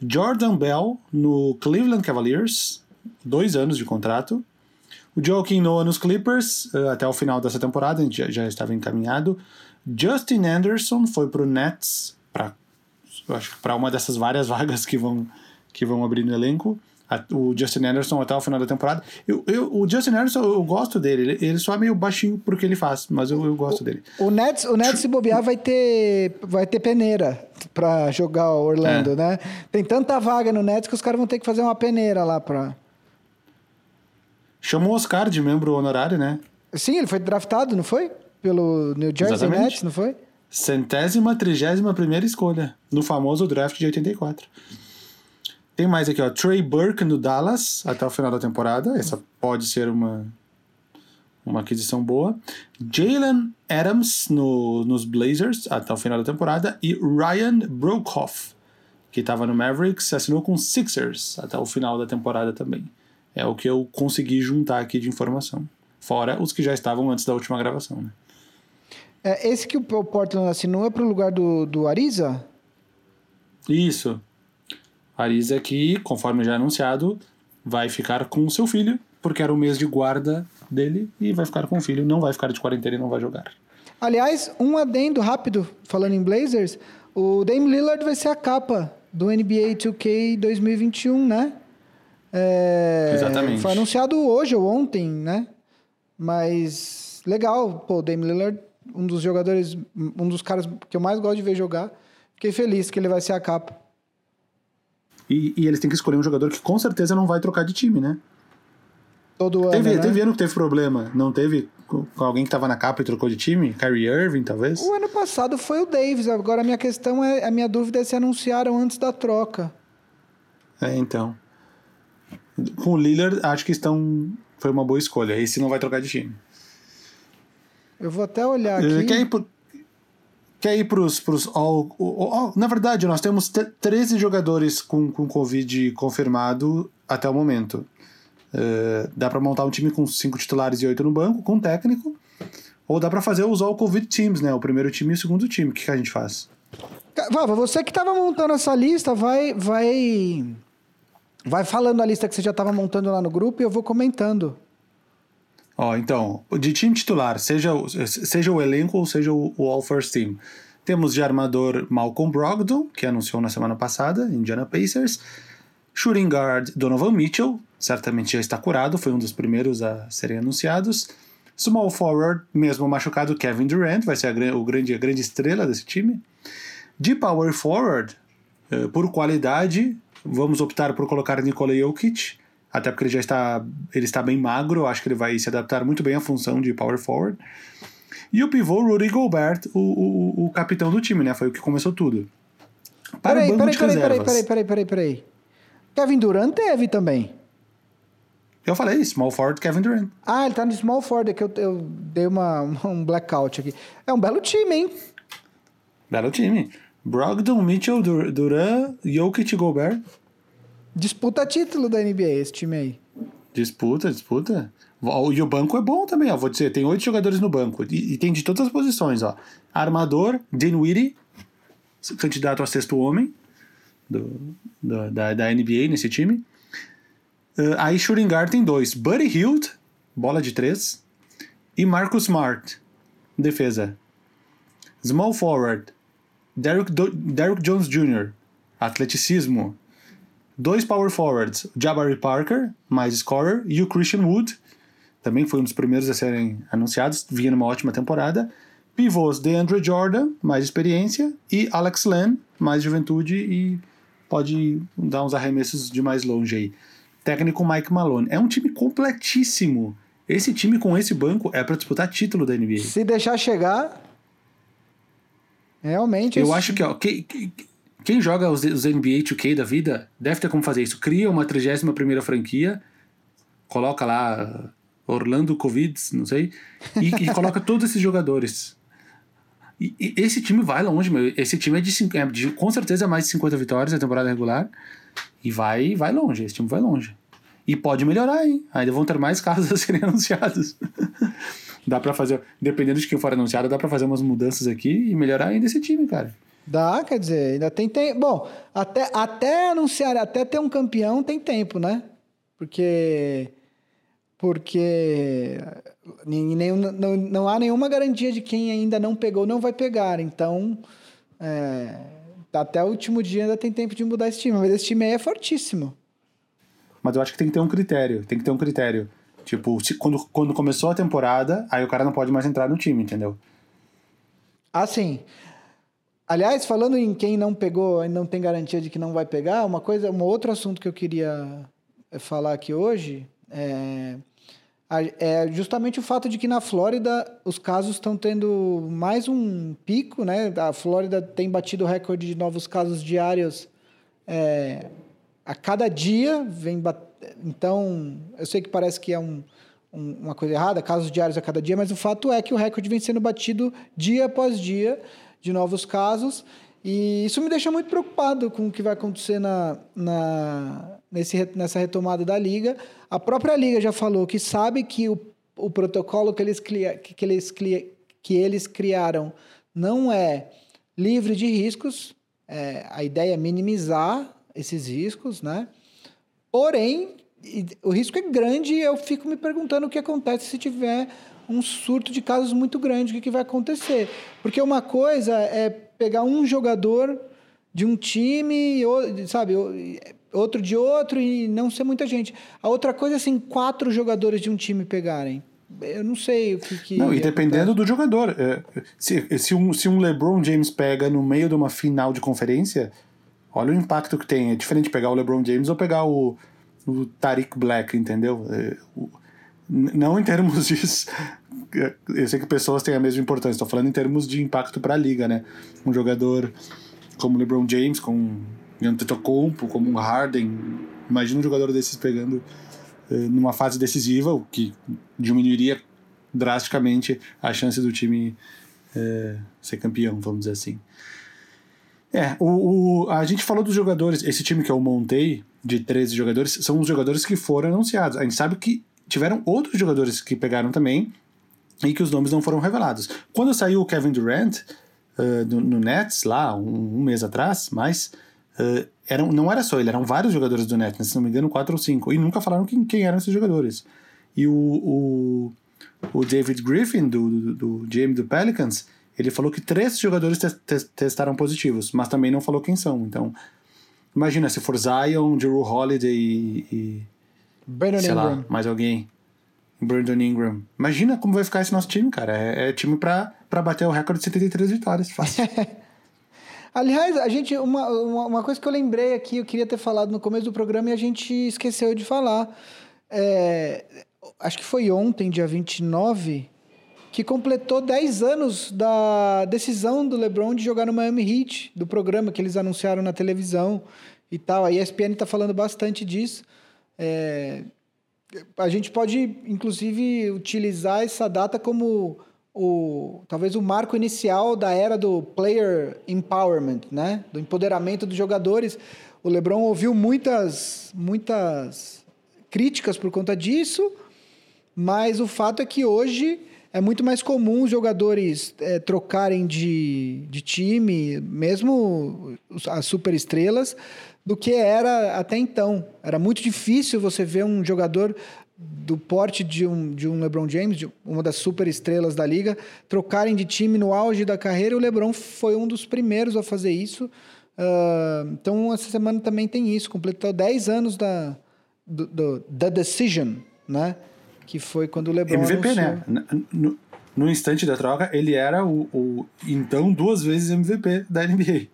Jordan Bell no Cleveland Cavaliers, dois anos de contrato. O Joaquim Noah nos Clippers, uh, até o final dessa temporada, a gente já, já estava encaminhado. Justin Anderson foi para o Nets, para acho para uma dessas várias vagas que vão, que vão abrir no elenco. o Justin Anderson até o final da temporada. Eu, eu, o Justin Anderson, eu gosto dele. Ele, ele só é meio baixinho pro que ele faz, mas eu, eu gosto o, dele. O Nets, o Nets se bobear vai ter, vai ter peneira para jogar o Orlando, é. né? Tem tanta vaga no Nets que os caras vão ter que fazer uma peneira lá para Chamou o Oscar de membro honorário, né? Sim, ele foi draftado, não foi? Pelo New Jersey Exatamente. Nets, não foi? Centésima, trigésima primeira escolha no famoso draft de 84. Tem mais aqui, ó. Trey Burke no Dallas até o final da temporada. Essa pode ser uma, uma aquisição boa. Jalen Adams no, nos Blazers até o final da temporada. E Ryan Brokoff, que estava no Mavericks, assinou com Sixers até o final da temporada também. É o que eu consegui juntar aqui de informação. Fora os que já estavam antes da última gravação, né? É, esse que o Portland assinou é para o lugar do, do Ariza? Isso. Ariza que, conforme já anunciado, vai ficar com o seu filho, porque era o mês de guarda dele, e vai ficar com o filho, não vai ficar de quarentena e não vai jogar. Aliás, um adendo rápido, falando em Blazers, o Dame Lillard vai ser a capa do NBA 2K 2021, né? É, Exatamente. Foi anunciado hoje ou ontem, né? Mas legal, pô, o Dame Lillard um dos jogadores, um dos caras que eu mais gosto de ver jogar. Fiquei feliz que ele vai ser a capa. E, e eles têm que escolher um jogador que com certeza não vai trocar de time, né? Todo teve, ano. Né? Teve ano que teve problema. Não teve com alguém que estava na capa e trocou de time? Kyrie Irving, talvez? O ano passado foi o Davis. Agora a minha questão é. A minha dúvida é se anunciaram antes da troca. É, então. Com o Lillard, acho que estão. Foi uma boa escolha. Esse não vai trocar de time. Eu vou até olhar aqui. Quer ir, pro, quer ir pros, pros all, all, all, Na verdade, nós temos 13 jogadores com, com Covid confirmado até o momento. Uh, dá para montar um time com 5 titulares e 8 no banco, com técnico. Ou dá para fazer os All Covid Teams, né? O primeiro time e o segundo time. O que, que a gente faz? Vava, você que estava montando essa lista, vai, vai, vai falando a lista que você já estava montando lá no grupo e eu vou comentando. Ó, então, de time titular, seja, seja o elenco ou seja o, o All First Team. Temos de armador Malcolm Brogdon, que anunciou na semana passada, Indiana Pacers. Shooting guard Donovan Mitchell, certamente já está curado, foi um dos primeiros a serem anunciados. Small forward, mesmo machucado, Kevin Durant, vai ser a, o grande, a grande estrela desse time. De power forward, uh, por qualidade, vamos optar por colocar Nikola Jokic, até porque ele já está, ele está bem magro, acho que ele vai se adaptar muito bem à função de power forward. E o pivô Rudy Gobert, o, o, o capitão do time, né? Foi o que começou tudo. Para peraí, peraí, peraí, peraí, peraí, peraí, peraí, peraí. Kevin Durant teve também. Eu falei, small forward Kevin Durant. Ah, ele tá no small forward, é que eu, eu dei uma, um blackout aqui. É um belo time, hein? Belo time. Brogdon, Mitchell, Durant, Jokic e Gobert. Disputa título da NBA esse time aí. Disputa, disputa. E o banco é bom também, ó. Vou dizer, tem oito jogadores no banco. E, e, tem de todas as posições, ó. Armador, Dinwiddie, candidato a sexto homem. do, do da, da NBA nesse time. Uh, aí shooting guard tem dois: Buddy Hield, bola de três, e Marcus Smart, defesa. Small forward: Derrick, Derrick Jones Jr., atleticismo. Dois power forwards: Jabari Parker, mais scorer, e o Christian Wood, também foi um dos primeiros a serem anunciados, vinha numa ótima temporada. Pivôs: DeAndre Jordan, mais experiência, e Alex Len, mais juventude e pode dar uns arremessos de mais longe aí técnico Mike Malone. É um time completíssimo. Esse time com esse banco é para disputar título da NBA. Se deixar chegar, realmente. Eu acho que, ó, quem, quem joga os, os NBA 2K da vida deve ter como fazer isso. Cria uma 31 primeira franquia, coloca lá Orlando Covid, não sei, e, e coloca todos esses jogadores. E, e, esse time vai longe, meu. Esse time é de, é de, com certeza mais de 50 vitórias na temporada regular. E vai, vai longe, esse time vai longe. E pode melhorar, hein? Ainda vão ter mais carros a serem anunciados. dá para fazer, dependendo de quem for anunciado, dá para fazer umas mudanças aqui e melhorar ainda esse time, cara. Dá, quer dizer, ainda tem tempo. Bom, até, até anunciar, até ter um campeão tem tempo, né? Porque. Porque nenhum, não, não há nenhuma garantia de quem ainda não pegou não vai pegar. Então. É, até o último dia ainda tem tempo de mudar esse time, mas esse time aí é fortíssimo. Mas eu acho que tem que ter um critério, tem que ter um critério. Tipo, se, quando, quando começou a temporada, aí o cara não pode mais entrar no time, entendeu? Ah, sim. Aliás, falando em quem não pegou e não tem garantia de que não vai pegar, uma coisa, um outro assunto que eu queria eh, falar aqui hoje é é justamente o fato de que na Flórida os casos estão tendo mais um pico, né? A Flórida tem batido o recorde de novos casos diários é, a cada dia. Vem bat... Então, eu sei que parece que é um, um, uma coisa errada, casos diários a cada dia, mas o fato é que o recorde vem sendo batido dia após dia de novos casos. E isso me deixa muito preocupado com o que vai acontecer na, na, nesse, nessa retomada da liga. A própria liga já falou que sabe que o, o protocolo que eles, que, eles, que eles criaram não é livre de riscos. É, a ideia é minimizar esses riscos, né? Porém, o risco é grande e eu fico me perguntando o que acontece se tiver um surto de casos muito grande, o que, que vai acontecer. Porque uma coisa é pegar um jogador de um time, sabe, outro de outro e não ser muita gente. A outra coisa é assim, quatro jogadores de um time pegarem. Eu não sei o que. que não, e dependendo do jogador. É, se, se, um, se um LeBron James pega no meio de uma final de conferência, olha o impacto que tem. É diferente pegar o LeBron James ou pegar o, o Tariq Black, entendeu? É, não em termos de, eu sei que pessoas têm a mesma importância, estou falando em termos de impacto para a liga, né? Um jogador como LeBron James, com Antetokounmpo, como um Harden, imagina um jogador desses pegando eh, numa fase decisiva, o que diminuiria drasticamente a chance do time eh, ser campeão, vamos dizer assim. É, o, o, a gente falou dos jogadores, esse time que eu montei, de 13 jogadores, são os jogadores que foram anunciados. A gente sabe que tiveram outros jogadores que pegaram também, e que os nomes não foram revelados. Quando saiu o Kevin Durant uh, no, no, Nets, lá, um, um mês atrás, mas uh, eram, não era só ele, eram vários jogadores do Nets, se não me engano, quatro ou cinco, e nunca falaram quem, quem eram esses jogadores. E o, o, o David Griffin, do, do, do GM do Pelicans, ele falou que três jogadores te, te, testaram positivos, mas também não falou quem são. Então, imagina se for Zion, Drew Holiday e, e sei Ingram. lá, mais alguém. Brandon Ingram. Imagina como vai ficar esse nosso time, cara. É, é time pra, pra bater o recorde de 73 vitórias. Fácil. Aliás, a gente. Uma, uma coisa que eu lembrei aqui, eu queria ter falado no começo do programa e a gente esqueceu de falar. É, acho que foi ontem, dia 29, que completou 10 anos da decisão do LeBron de jogar no Miami Heat, do programa que eles anunciaram na televisão e tal. A ESPN está falando bastante disso. É, a gente pode, inclusive, utilizar essa data como o talvez o marco inicial da era do player empowerment, né? Do empoderamento dos jogadores. O LeBron ouviu muitas muitas críticas por conta disso, mas o fato é que hoje é muito mais comum os jogadores é, trocarem de, de time, mesmo as superestrelas, do que era até então. Era muito difícil você ver um jogador do porte de um, de um LeBron James, de uma das superestrelas da liga, trocarem de time no auge da carreira. O LeBron foi um dos primeiros a fazer isso. Uh, então, essa semana também tem isso. Completou 10 anos da, do, do, da Decision, né? Que foi quando o LeBron MVP, anunciou. né? No, no, instante da troca, ele era o, o, então duas vezes MVP da NBA.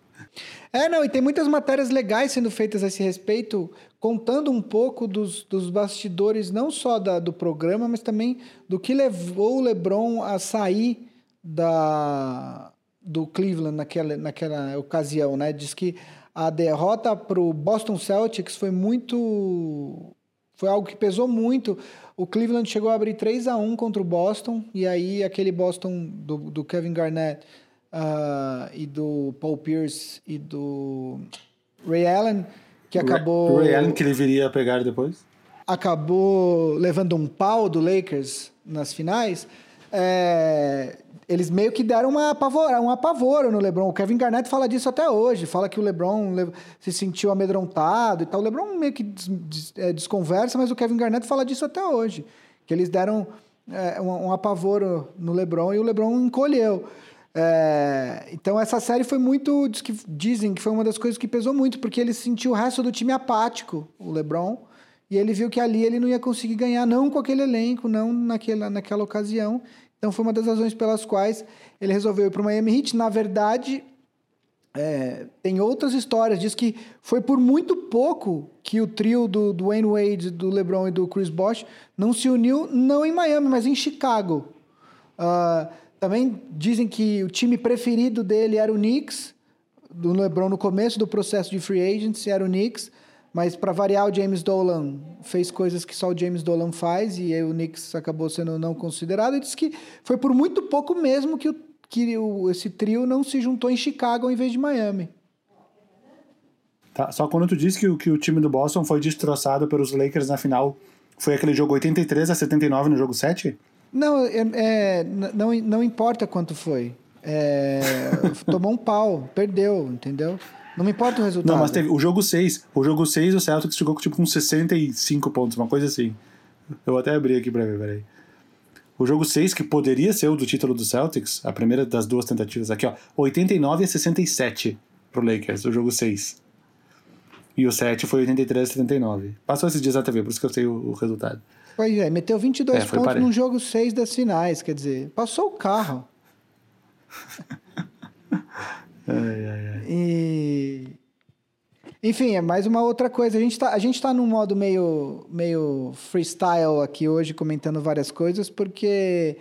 É, não, e tem muitas matérias legais sendo feitas a esse respeito, contando um pouco dos, dos bastidores, não só da, do programa, mas também do que levou o LeBron a sair da, do Cleveland naquela, naquela ocasião, né? Diz que a derrota para o Boston Celtics foi muito. Foi algo que pesou muito. O Cleveland chegou a abrir 3 a 1 contra o Boston, e aí aquele Boston do, do Kevin Garnett uh, e do Paul Pierce e do Ray Allen, que acabou. Ray Allen que ele viria a pegar depois? Acabou levando um pau do Lakers nas finais. É, eles meio que deram uma apavora, um apavoro no LeBron. O Kevin Garnett fala disso até hoje. Fala que o LeBron se sentiu amedrontado e tal. O LeBron meio que des, des, é, desconversa, mas o Kevin Garnett fala disso até hoje. Que eles deram é, um, um apavoro no LeBron e o LeBron encolheu. É, então essa série foi muito. Diz que, dizem que foi uma das coisas que pesou muito, porque ele sentiu o resto do time apático, o LeBron. E ele viu que ali ele não ia conseguir ganhar, não com aquele elenco, não naquela, naquela ocasião. Então foi uma das razões pelas quais ele resolveu ir para o Miami Heat. Na verdade, é, tem outras histórias. Diz que foi por muito pouco que o trio do, do Wayne Wade, do LeBron e do Chris Bosh não se uniu, não em Miami, mas em Chicago. Uh, também dizem que o time preferido dele era o Knicks, do LeBron no começo do processo de free agency era o Knicks. Mas para variar, o James Dolan fez coisas que só o James Dolan faz e aí o Knicks acabou sendo não considerado. E disse que foi por muito pouco mesmo que, o, que o, esse trio não se juntou em Chicago em vez de Miami. Tá, só quando tu disse que, que o time do Boston foi destroçado pelos Lakers na final, foi aquele jogo 83 a 79 no jogo 7? Não, é, é, não, não importa quanto foi. É, tomou um pau, perdeu, entendeu? Não me importa o resultado. Não, mas teve o jogo 6. O jogo 6 o Celtics chegou tipo, com 65 pontos, uma coisa assim. Eu até abri aqui pra ver, peraí. O jogo 6, que poderia ser o do título do Celtics, a primeira das duas tentativas aqui, ó. 89 a 67 pro Lakers, o jogo 6. E o 7 foi 83 a 79. Passou esses dias na TV, por isso que eu sei o, o resultado. Pois é, meteu 22 é, pontos no jogo 6 das finais, quer dizer, passou o carro. Ai, ai, ai. E... Enfim, é mais uma outra coisa. A gente está a gente tá num modo meio, meio freestyle aqui hoje, comentando várias coisas, porque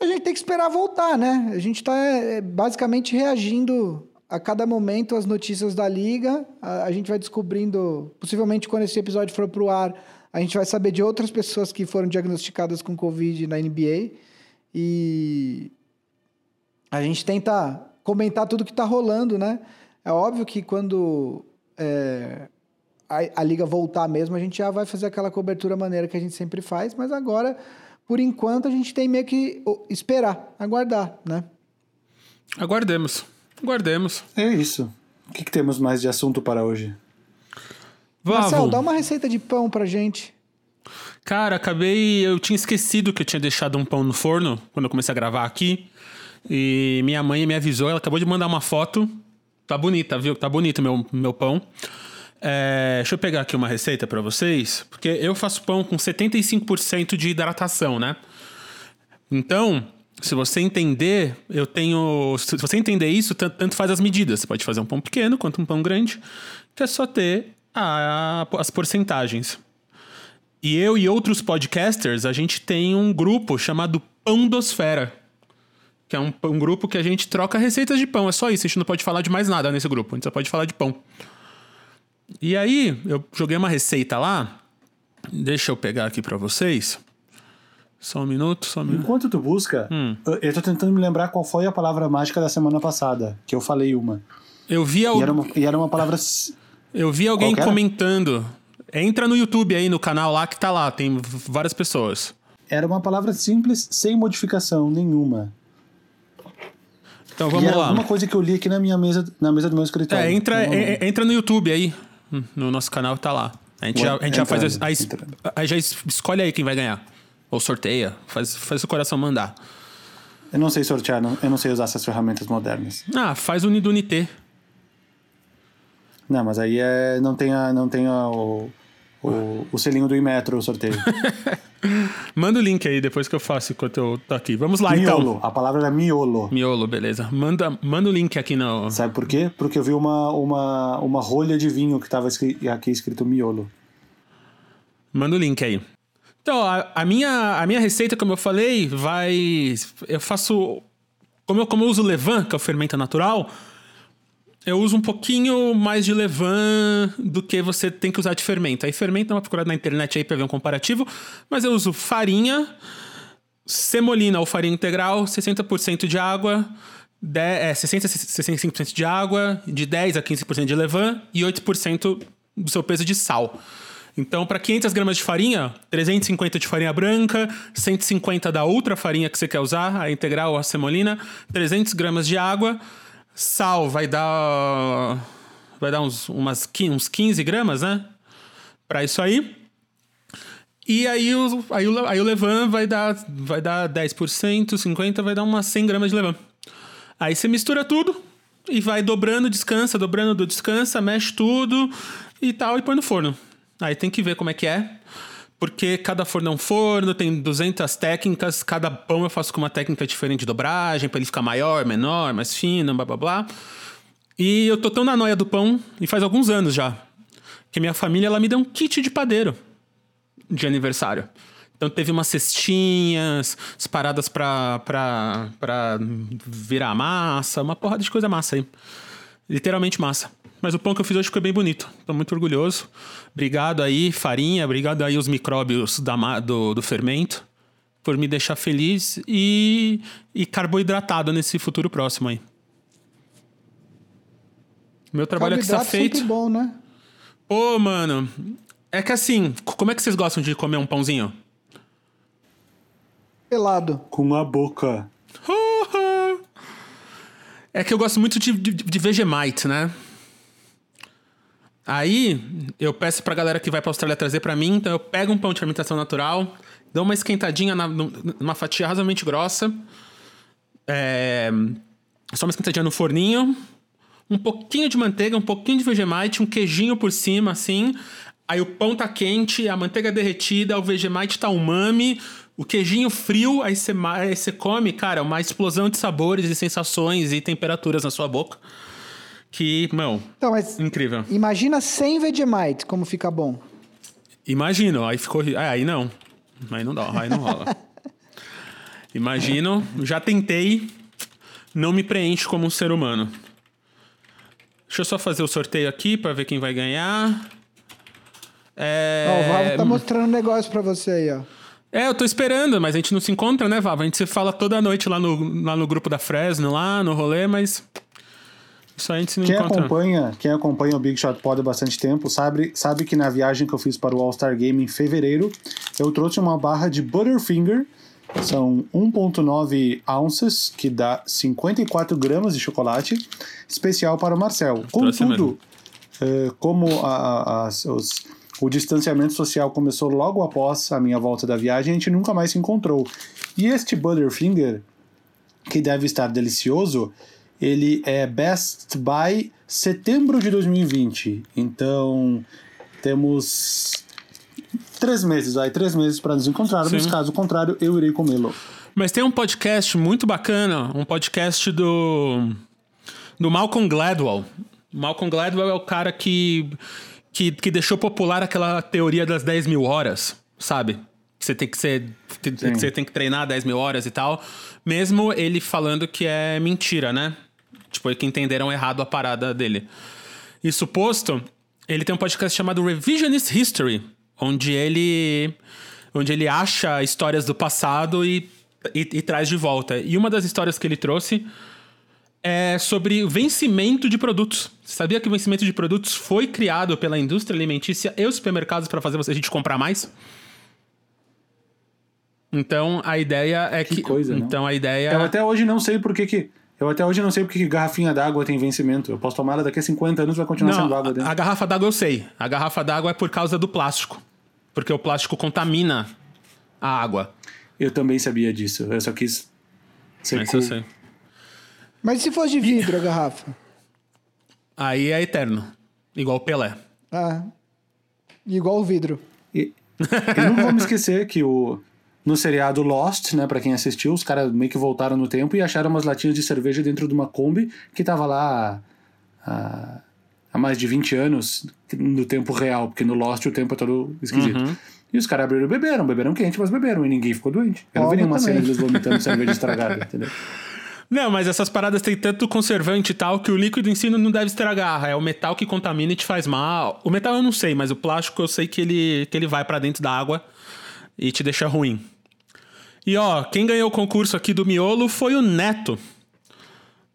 a gente tem que esperar voltar, né? A gente está é, basicamente reagindo a cada momento às notícias da liga. A, a, gente vai descobrindo, possivelmente quando esse episódio for pro ar, a gente vai saber de outras pessoas que foram diagnosticadas com Covid na NBA. E a gente tenta comentar tudo que está rolando, né? É óbvio que quando é, a, a, liga voltar mesmo, a gente já vai fazer aquela cobertura maneira que a gente sempre faz, mas agora, por enquanto, a gente tem meio que esperar, aguardar, né? Aguardemos. Aguardemos. É isso. O que, que temos mais de assunto para hoje? Marcel, dá uma receita de pão pra gente. Cara, acabei. Eu tinha esquecido que eu tinha deixado um pão no forno quando eu comecei a gravar aqui. E minha mãe me avisou, ela acabou de mandar uma foto. Tá bonita, viu? Tá bonito meu, meu pão. É, deixa eu pegar aqui uma receita para vocês, porque eu faço pão com 75% de hidratação, né? Então, se você entender, eu tenho. Se você entender isso, tanto faz as medidas. Você pode fazer um pão pequeno quanto um pão grande, que é só ter a, as porcentagens. E eu e outros podcasters, a gente tem um grupo chamado Pãodosfera que é um, um, grupo que a gente troca receitas de pão. É só isso, a gente não pode falar de mais nada nesse grupo, a gente só pode falar de pão. E aí, eu joguei uma receita lá. Deixa eu pegar aqui para vocês. Só um minuto, só um minuto. Enquanto tu busca, hum. eu tô tentando me lembrar qual foi a palavra mágica da semana passada, que eu falei uma. Eu vi al... e, era uma, e era uma palavra. Eu vi alguém comentando. Entra no YouTube aí, no canal lá que tá lá, tem várias pessoas. era uma palavra simples, sem modificação nenhuma. Então e vamos era lá. alguma coisa que eu li aqui na minha mesa, na mesa do meu escritório. É, entra, é- entra no YouTube aí. No nosso canal tá lá. A gente, já, a gente já faz. A, es- entrando. aí já es- escolhe aí quem vai ganhar. Ou sorteia. Faz, faz o coração mandar. Eu não sei sortear, não- eu não sei usar essas ferramentas modernas. Ah, faz o Nidunité. Não, mas aí é, não tem, a, não tem a, o, o, o selinho do Imetro, o sorteio. Manda o link aí depois que eu faço enquanto eu tô aqui. Vamos lá miolo, então. a palavra era miolo. Miolo, beleza. Manda, manda o link aqui no. Sabe por quê? Porque eu vi uma, uma, uma rolha de vinho que estava aqui escrito miolo. Manda o link aí. Então, a, a minha, a minha receita, como eu falei, vai. Eu faço. Como eu, como eu uso levain, que é o fermento natural, eu uso um pouquinho mais de levain do que você tem que usar de fermento. Aí, fermento dá uma procurada na internet aí pra ver um comparativo, mas eu uso farinha, semolina ou farinha integral, 60% de água, de, é, 60 a 65% de água, de 10 a 15% de levain e 8% do seu peso de sal. Então, para 500 gramas de farinha, 350 de farinha branca, 150 da outra farinha que você quer usar, a integral ou a semolina, 300 gramas de água, sal vai dar vai dar uns, umas, uns 15 gramas, né? Para isso aí. E aí o, aí o, aí o levain vai dar, vai dar 10%, 50% vai dar umas 100 gramas de levain. Aí você mistura tudo e vai dobrando, descansa, dobrando, descansa, mexe tudo e tal e põe no forno. Aí tem que ver como é que é. Porque cada forno é um forno, tem 200 técnicas, cada pão eu faço com uma técnica diferente de dobragem, para ele ficar maior, menor, mais fino, blá blá blá. E eu tô tão na noia do pão, e faz alguns anos já, que minha família ela me deu um kit de padeiro de aniversário. Então teve umas cestinhas, as paradas pra, pra, pra virar massa, uma porrada de coisa massa aí. Literalmente massa. Mas o pão que eu fiz hoje ficou bem bonito. Tô muito orgulhoso. Obrigado aí, farinha. Obrigado aí os micróbios da, do, do fermento. Por me deixar feliz e, e carboidratado nesse futuro próximo aí. Meu trabalho aqui está Carboidrato feito. sempre bom, né? Pô, mano. É que assim, como é que vocês gostam de comer um pãozinho? Pelado. Com a boca. É que eu gosto muito de, de, de Vegemite, né? Aí, eu peço pra galera que vai pra Austrália trazer pra mim, então eu pego um pão de fermentação natural, dou uma esquentadinha na, num- numa fatia razoavelmente grossa, é, só uma esquentadinha no forninho, um pouquinho de manteiga, um pouquinho de Vegemite, um queijinho por cima, assim. Aí o pão tá quente, a manteiga derretida, o Vegemite tá umami, o queijinho frio, aí você come, cara, uma explosão de sabores e sensações e temperaturas na sua boca. Que, meu, Então, mas incrível. imagina sem Vegemite, como fica bom. Imagino, aí ficou. ah, Aí não. Aí não dá, aí não rola. Imagino, já tentei, não me preenche como um ser humano. Deixa eu só fazer o sorteio aqui pra ver quem vai ganhar. É... Ó, o Vavo tá mostrando um negócio pra você aí, ó. É, eu tô esperando, mas a gente não se encontra, né, Vava? A gente se fala toda noite lá no, lá no grupo da Fresno, lá no rolê, mas. Isso a gente se não Quem encontra. acompanha, quem acompanha o Big Shot Pod há bastante tempo sabe, sabe que na viagem que eu fiz para o All-Star Game em fevereiro, eu trouxe uma barra de Butterfinger, são 1.9 ounces, que dá 54 gramas de chocolate, especial para o Marcel. Contudo, eh, como a- a- os- o distanciamento social começou logo após a minha volta da viagem, a gente nunca mais se encontrou. E este Butterfinger, que deve estar delicioso, ele é Best Buy setembro de 2020. Então, temos três meses, aí três meses para nos encontrarmos. Caso contrário, eu irei comê-lo. Mas tem um podcast muito bacana, um podcast do do Malcolm Gladwell. Malcolm Gladwell é o cara que, que, que deixou popular aquela teoria das 10 mil horas, sabe? Que você tem que ser. Você tem que treinar 10 mil horas e tal. Mesmo ele falando que é mentira, né? Tipo, que entenderam errado a parada dele. Isso posto, ele tem um podcast chamado Revisionist History, onde ele onde ele acha histórias do passado e, e, e traz de volta. E uma das histórias que ele trouxe é sobre o vencimento de produtos. Você sabia que o vencimento de produtos foi criado pela indústria alimentícia e os supermercados para fazer a gente comprar mais? Então a ideia é que. Que coisa, não? então a ideia. Eu até hoje não sei por que que... Eu até hoje não sei porque que garrafinha d'água tem vencimento. Eu posso tomar ela daqui a 50 anos e vai continuar sendo Não, água dentro. a garrafa d'água eu sei. A garrafa d'água é por causa do plástico. Porque o plástico contamina a água. Eu também sabia disso. Eu só quis ser Isso cool. eu sei. Mas e se fosse de vidro a garrafa? Aí é eterno. Igual o Pelé. Ah, igual o vidro. E, e não vamos esquecer que o, no seriado Lost, né, pra quem assistiu, os caras meio que voltaram no tempo e acharam umas latinhas de cerveja dentro de uma Kombi que tava lá há, há mais de 20 anos no tempo real, porque no Lost o tempo é todo esquisito. Uhum. E os caras abriram e beberam, beberam quente, mas beberam, e ninguém ficou doente. Eu não vi nenhuma cena deles vomitando cerveja estragada, entendeu? Não, mas essas paradas têm tanto conservante e tal que o líquido em si não deve estragar. É o metal que contamina e te faz mal. O metal eu não sei, mas o plástico eu sei que ele, que ele vai pra dentro da água e te deixa ruim. E ó, quem ganhou o concurso aqui do miolo foi o Neto.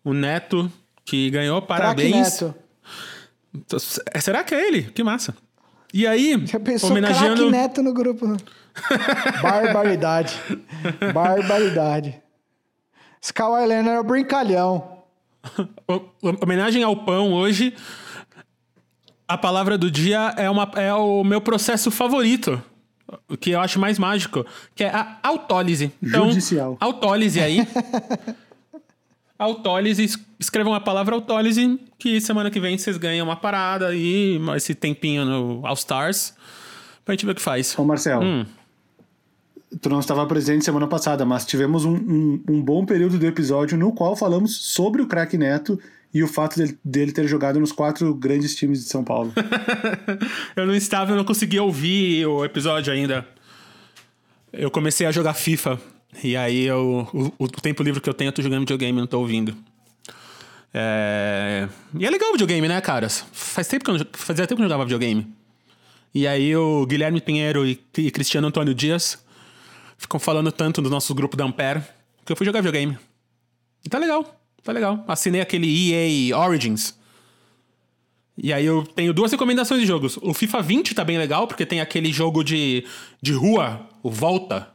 O Neto que ganhou, parabéns. Neto. É, Será que é ele? Que massa. E aí, Já pensou homenageando. craque Neto no grupo? Barbaridade. Barbaridade. Skyway Leonard é o brincalhão. Homenagem ao pão hoje. A palavra do dia é, uma, é o meu processo favorito. O que eu acho mais mágico, que é a autólise. Então, Judicial. Autólise aí. autólise, es- escrevam a palavra autólise, que semana que vem vocês ganham uma parada e esse tempinho no All Stars. Pra gente ver o que faz. Ô Marcelo, Hum. tu não estava presente semana passada, mas tivemos um, um, um bom período do episódio no qual falamos sobre o craque Neto e o fato dele, dele ter jogado nos quatro grandes times de São Paulo. Eu não estava, eu não consegui ouvir o episódio ainda. Eu comecei a jogar FIFA. E aí eu, o, o tempo livre que eu tenho, eu tô jogando videogame, não tô ouvindo. É... E é legal o videogame, né, caras? Faz tempo que eu não, fazia tempo que eu jogava videogame. E aí o Guilherme Pinheiro e, e Cristiano Antônio Dias ficam falando tanto do nosso grupo da Ampere que eu fui jogar videogame. E tá legal, tá legal. Assinei aquele EA Origins. E aí eu tenho duas recomendações de jogos. O FIFA 20 tá bem legal, porque tem aquele jogo de, de rua, o Volta.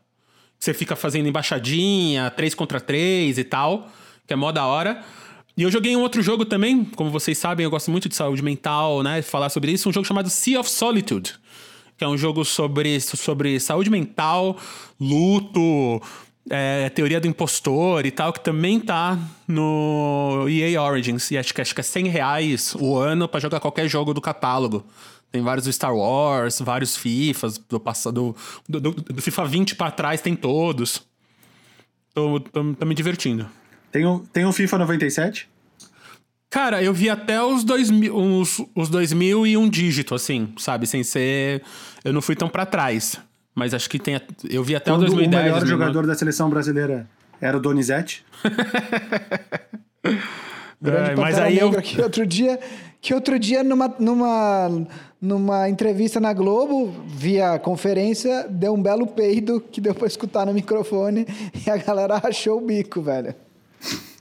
Que você fica fazendo embaixadinha, 3 contra 3 e tal. Que é mó da hora. E eu joguei um outro jogo também, como vocês sabem, eu gosto muito de saúde mental, né? Falar sobre isso. Um jogo chamado Sea of Solitude. Que é um jogo sobre, sobre saúde mental, luto, é, teoria do impostor e tal, que também tá no EA Origins. E acho que, acho que é 100 reais o ano pra jogar qualquer jogo do catálogo. Tem vários do Star Wars, vários FIFAs do passado. Do, do, do FIFA 20 pra trás tem todos. Tô, tô, tô me divertindo. Tem o, tem o FIFA 97? Cara, eu vi até os 2000, os, os 2000 e um dígito, assim, sabe? Sem ser. Eu não fui tão pra trás. Mas acho que tem. Eu vi até o Quando 2010. o melhor 2009. jogador da seleção brasileira era o Donizete? Grande É, mas aí eu- que outro dia, que outro dia numa, numa, numa entrevista na Globo, via conferência, deu um belo peido que deu pra escutar no microfone e a galera rachou o bico, velho.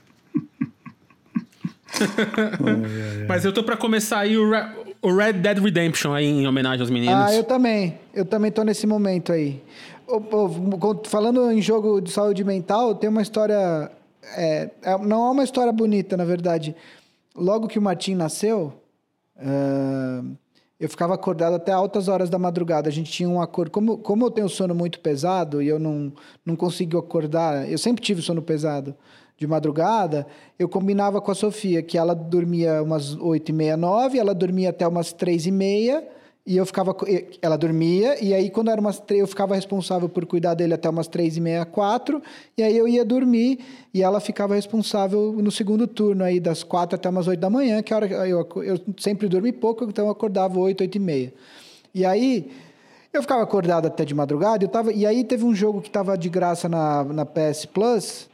Mas eu tô pra começar aí o, Re- o Red Dead Redemption aí em homenagem aos meninos. Ah, eu também. Eu também tô nesse momento aí. Falando em jogo de saúde mental, tem uma história. é, é- não é uma história bonita, na verdade. Logo que o Martim nasceu, ah, eu ficava acordado até altas horas da madrugada. A gente tinha um acordo. Como, como eu tenho sono muito pesado e eu não, não consigo acordar, eu sempre tive sono pesado de madrugada, eu combinava com a Sofia que ela dormia umas 8 e meia, 9, ela dormia até umas 3 e meia, e eu ficava. Ela dormia, e aí quando era umas 3, eu ficava responsável por cuidar dele até umas 3 e meia, 4, e aí eu ia dormir, e ela ficava responsável no segundo turno, aí das 4 até umas 8 da manhã, que a hora eu, eu sempre dormi pouco, então eu acordava 8, 8 e meia. E aí. Eu ficava acordado até de madrugada, eu tava, e aí teve um jogo que estava de graça na, na PS Plus,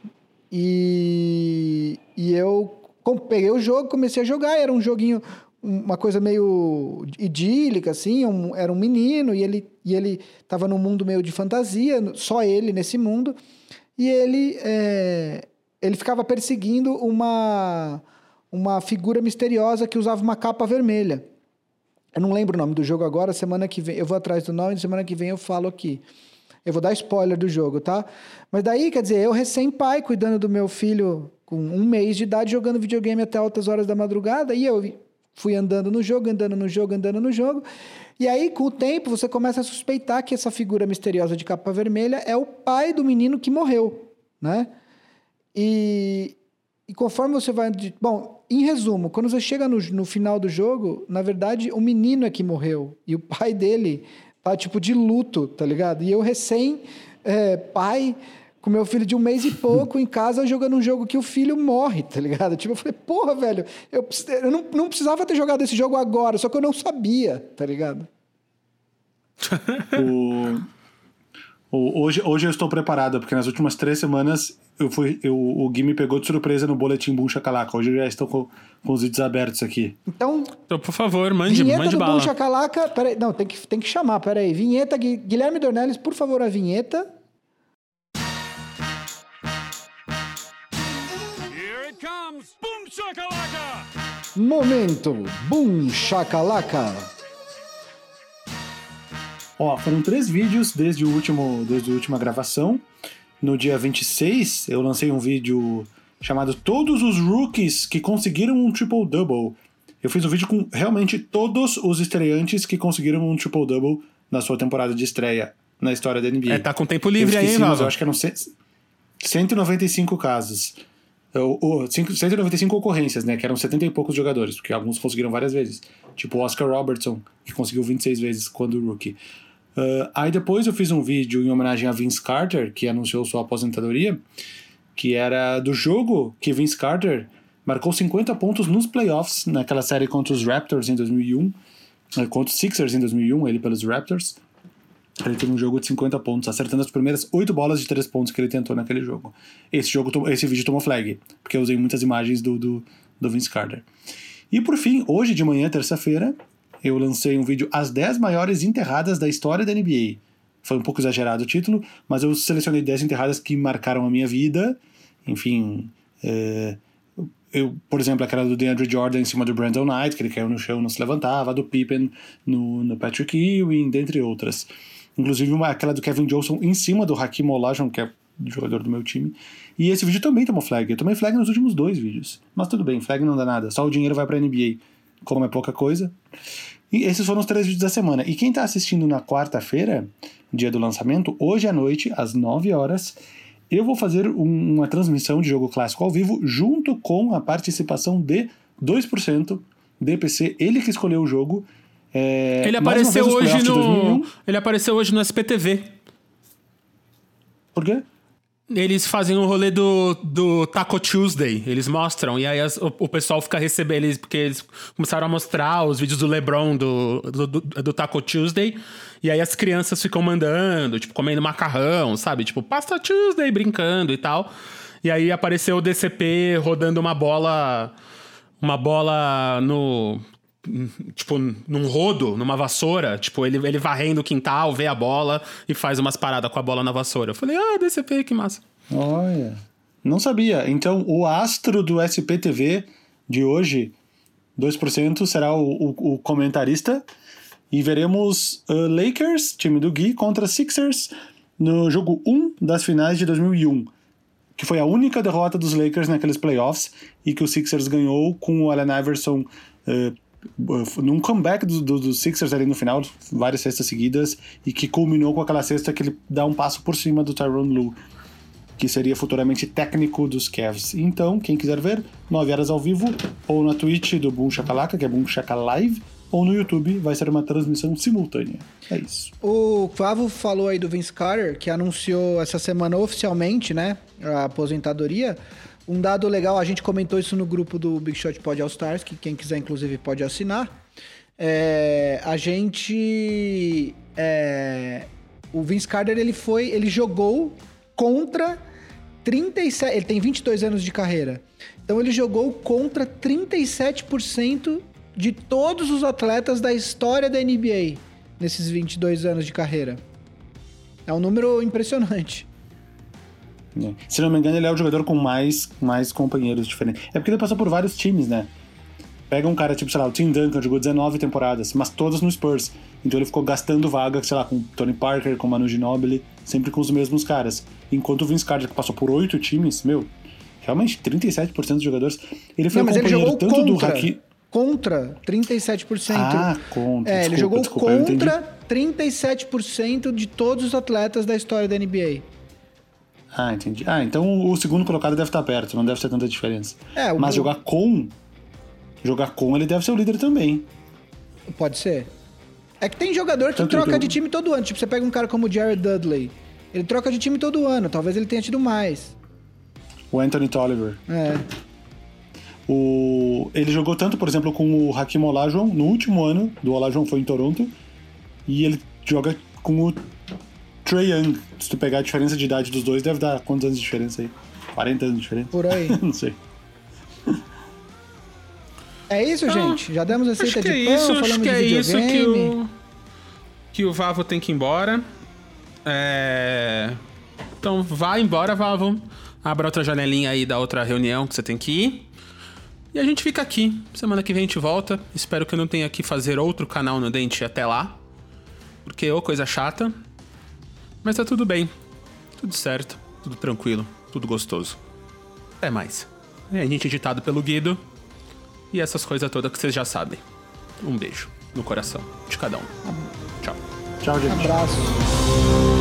e, e eu peguei o jogo, comecei a jogar, era um joguinho, uma coisa meio idílica, assim, um- era um menino, e ele, e ele tava num mundo meio de fantasia, só ele nesse mundo, e ele, é, ele ficava perseguindo uma, uma figura misteriosa que usava uma capa vermelha. Eu não lembro o nome do jogo agora, semana que vem, eu vou atrás do nome, semana que vem eu falo aqui. Eu vou dar spoiler do jogo, tá? Mas daí, quer dizer, eu recém-pai, cuidando do meu filho com um mês de idade, jogando videogame até altas horas da madrugada, e eu fui andando no jogo, andando no jogo, andando no jogo. E aí, com o tempo, você começa a suspeitar que essa figura misteriosa de capa vermelha é o pai do menino que morreu, né? E, e conforme você vai. Bom, em resumo, quando você chega no, no final do jogo, na verdade, o menino é que morreu. E o pai dele tá, tipo, de luto, tá ligado? E eu recém é, pai com meu filho de um mês e pouco em casa jogando um jogo que o filho morre, tá ligado? Tipo, eu falei, porra, velho, eu, eu não, não precisava ter jogado esse jogo agora, só que eu não sabia, tá ligado? o, o, hoje, hoje eu estou preparado, porque nas últimas três semanas eu fui, eu, o Gui me pegou de surpresa no boletim Boom Chacalaca. Hoje eu já estou com, com os vídeos abertos aqui. Então, então por favor, mande, vinheta mande do bala. Boom Chacalaca, peraí, não, tem que, tem que chamar, peraí. Vinheta, Guilherme Dornelles, por favor, a vinheta. Shakalaka! Momento Boom Shakalaka! Ó, foram três vídeos desde, o último, desde a última gravação. No dia 26, eu lancei um vídeo chamado Todos os Rookies que conseguiram um triple-double. Eu fiz um vídeo com realmente todos os estreantes que conseguiram um triple-double na sua temporada de estreia na história da NBA. É, tá com tempo livre aí, hein, Eu acho que eram 195 casos. 195 ocorrências, né? Que eram 70 e poucos jogadores, porque alguns conseguiram várias vezes. Tipo o Oscar Robertson, que conseguiu 26 vezes quando rookie. Uh, aí depois eu fiz um vídeo em homenagem a Vince Carter, que anunciou sua aposentadoria, que era do jogo que Vince Carter marcou 50 pontos nos playoffs, naquela série contra os Raptors em 2001, eh, contra os Sixers em 2001, ele pelos Raptors. Ele teve um jogo de 50 pontos, acertando as primeiras 8 bolas de 3 pontos que ele tentou naquele jogo. Esse, jogo, esse vídeo tomou flag, porque eu usei muitas imagens do, do, do Vince Carter. E por fim, hoje de manhã, terça-feira, eu lancei um vídeo As 10 maiores enterradas da história da NBA. Foi um pouco exagerado o título, mas eu selecionei 10 enterradas que marcaram a minha vida. Enfim, é, eu, por exemplo, aquela do DeAndre Jordan em cima do Brandon Knight, que ele caiu no chão não se levantava, a do Pippen no, no Patrick Ewing, dentre outras. Inclusive uma, aquela do Kevin Johnson em cima do Hakim Olajuwon, que é jogador do meu time. E esse vídeo também tomou flag. Eu tomei flag nos últimos dois vídeos. Mas tudo bem, flag não dá nada. Só o dinheiro vai pra NBA. Como é pouca coisa. E esses foram os três vídeos da semana. E quem tá assistindo na quarta-feira, dia do lançamento, hoje à noite, às 9 horas, eu vou fazer um, uma transmissão de jogo clássico ao vivo, junto com a participação de 2% DPC, ele que escolheu o jogo é, ele apareceu hoje no. Ele apareceu hoje no SPTV. Por quê? Eles fazem um rolê do, do Taco Tuesday. Eles mostram. E aí as, o, o, pessoal fica recebendo. Eles, porque eles começaram a mostrar os vídeos do LeBron do, do, do, do, Taco Tuesday. E aí as crianças ficam mandando, tipo, comendo macarrão, sabe? Tipo, Pasta Tuesday, brincando e tal. E aí apareceu o DCP rodando uma bola. Uma bola no tipo, num rodo, numa vassoura, tipo, ele, ele varrendo o quintal, vê a bola e faz umas paradas com a bola na vassoura. Eu falei, ah, DCP, que massa. Olha, não sabia. Então, o astro do SPTV de hoje, 2%, será o, o, o comentarista e veremos uh, Lakers, time do Gui, contra Sixers no jogo 1 das finais de 2001 que foi a única derrota dos Lakers naqueles playoffs e que o Sixers ganhou com o Allen Iverson uh, num comeback dos do, do Sixers ali no final, várias cestas seguidas, e que culminou com aquela cesta que ele dá um passo por cima do Tyronn Lue, que seria futuramente técnico dos Cavs. Então, quem quiser ver, 9 horas ao vivo, ou na Twitch do Boom Shakalaka, que é Boom Shaka Live, ou no YouTube, vai ser uma transmissão simultânea. É isso. O Flávio falou aí do Vince Carter, que anunciou essa semana oficialmente, né, a aposentadoria. Um dado legal, a gente comentou isso no grupo do Big Shot Pod All Stars, que quem quiser, inclusive, pode assinar. É, a gente. É, o Vince Carter ele foi. Ele jogou contra 37. Ele tem 22 anos de carreira. Então ele jogou contra 37% de todos os atletas da história da NBA nesses 22 anos de carreira. É um número impressionante. Né? Se não me engano, ele é o jogador com mais, mais companheiros diferentes. É porque ele passou por vários times, né? Pega um cara tipo, sei lá, o Tim Duncan jogou 19 temporadas, mas todas no Spurs. Então ele ficou gastando vaga, sei lá, com Tony Parker, com Manu Ginobili. sempre com os mesmos caras. Enquanto o Vince Carter, que passou por oito times, meu, realmente 37% dos jogadores. Ele foi Não, mas ele companheiro jogou tanto do contra. Haki. Contra 37%. Ah, contra. É, ele Desculpa, jogou desculpa, contra 37% de todos os atletas da história da NBA. Ah, entendi. Ah, então o segundo colocado deve estar perto, não deve ser tanta diferença. É, Mas jogar com. Jogar com, ele deve ser o líder também. Pode ser. É que tem jogador que Tanto troca do- de time todo ano. Tipo, você pega um cara como o Jared Dudley. Ele troca de time todo ano. Talvez ele tenha tido mais. O Anthony Tolliver. É. O... Ele jogou tanto, por exemplo, com o Hakim Olajuwon no último ano do Olajuwon foi em Toronto. E ele joga com o Trae Young. Se tu pegar a diferença de idade dos dois, deve dar quantos anos de diferença aí? 40 anos de diferença? Por aí. Não sei. É isso, gente? Já demos a Acho receita que de é pão, isso, falamos acho que de é isso que o, que o Vavo tem que ir embora. É... Então vai embora, Vavo. Abra outra janelinha aí da outra reunião que você tem que ir. E a gente fica aqui. Semana que vem a gente volta. Espero que eu não tenha que fazer outro canal no dente até lá. Porque é coisa chata. Mas tá tudo bem. Tudo certo. Tudo tranquilo. Tudo gostoso. Até mais. É a gente editado pelo Guido. E essas coisas todas que vocês já sabem. Um beijo no coração de cada um. Tchau. Tchau, gente. Abraço.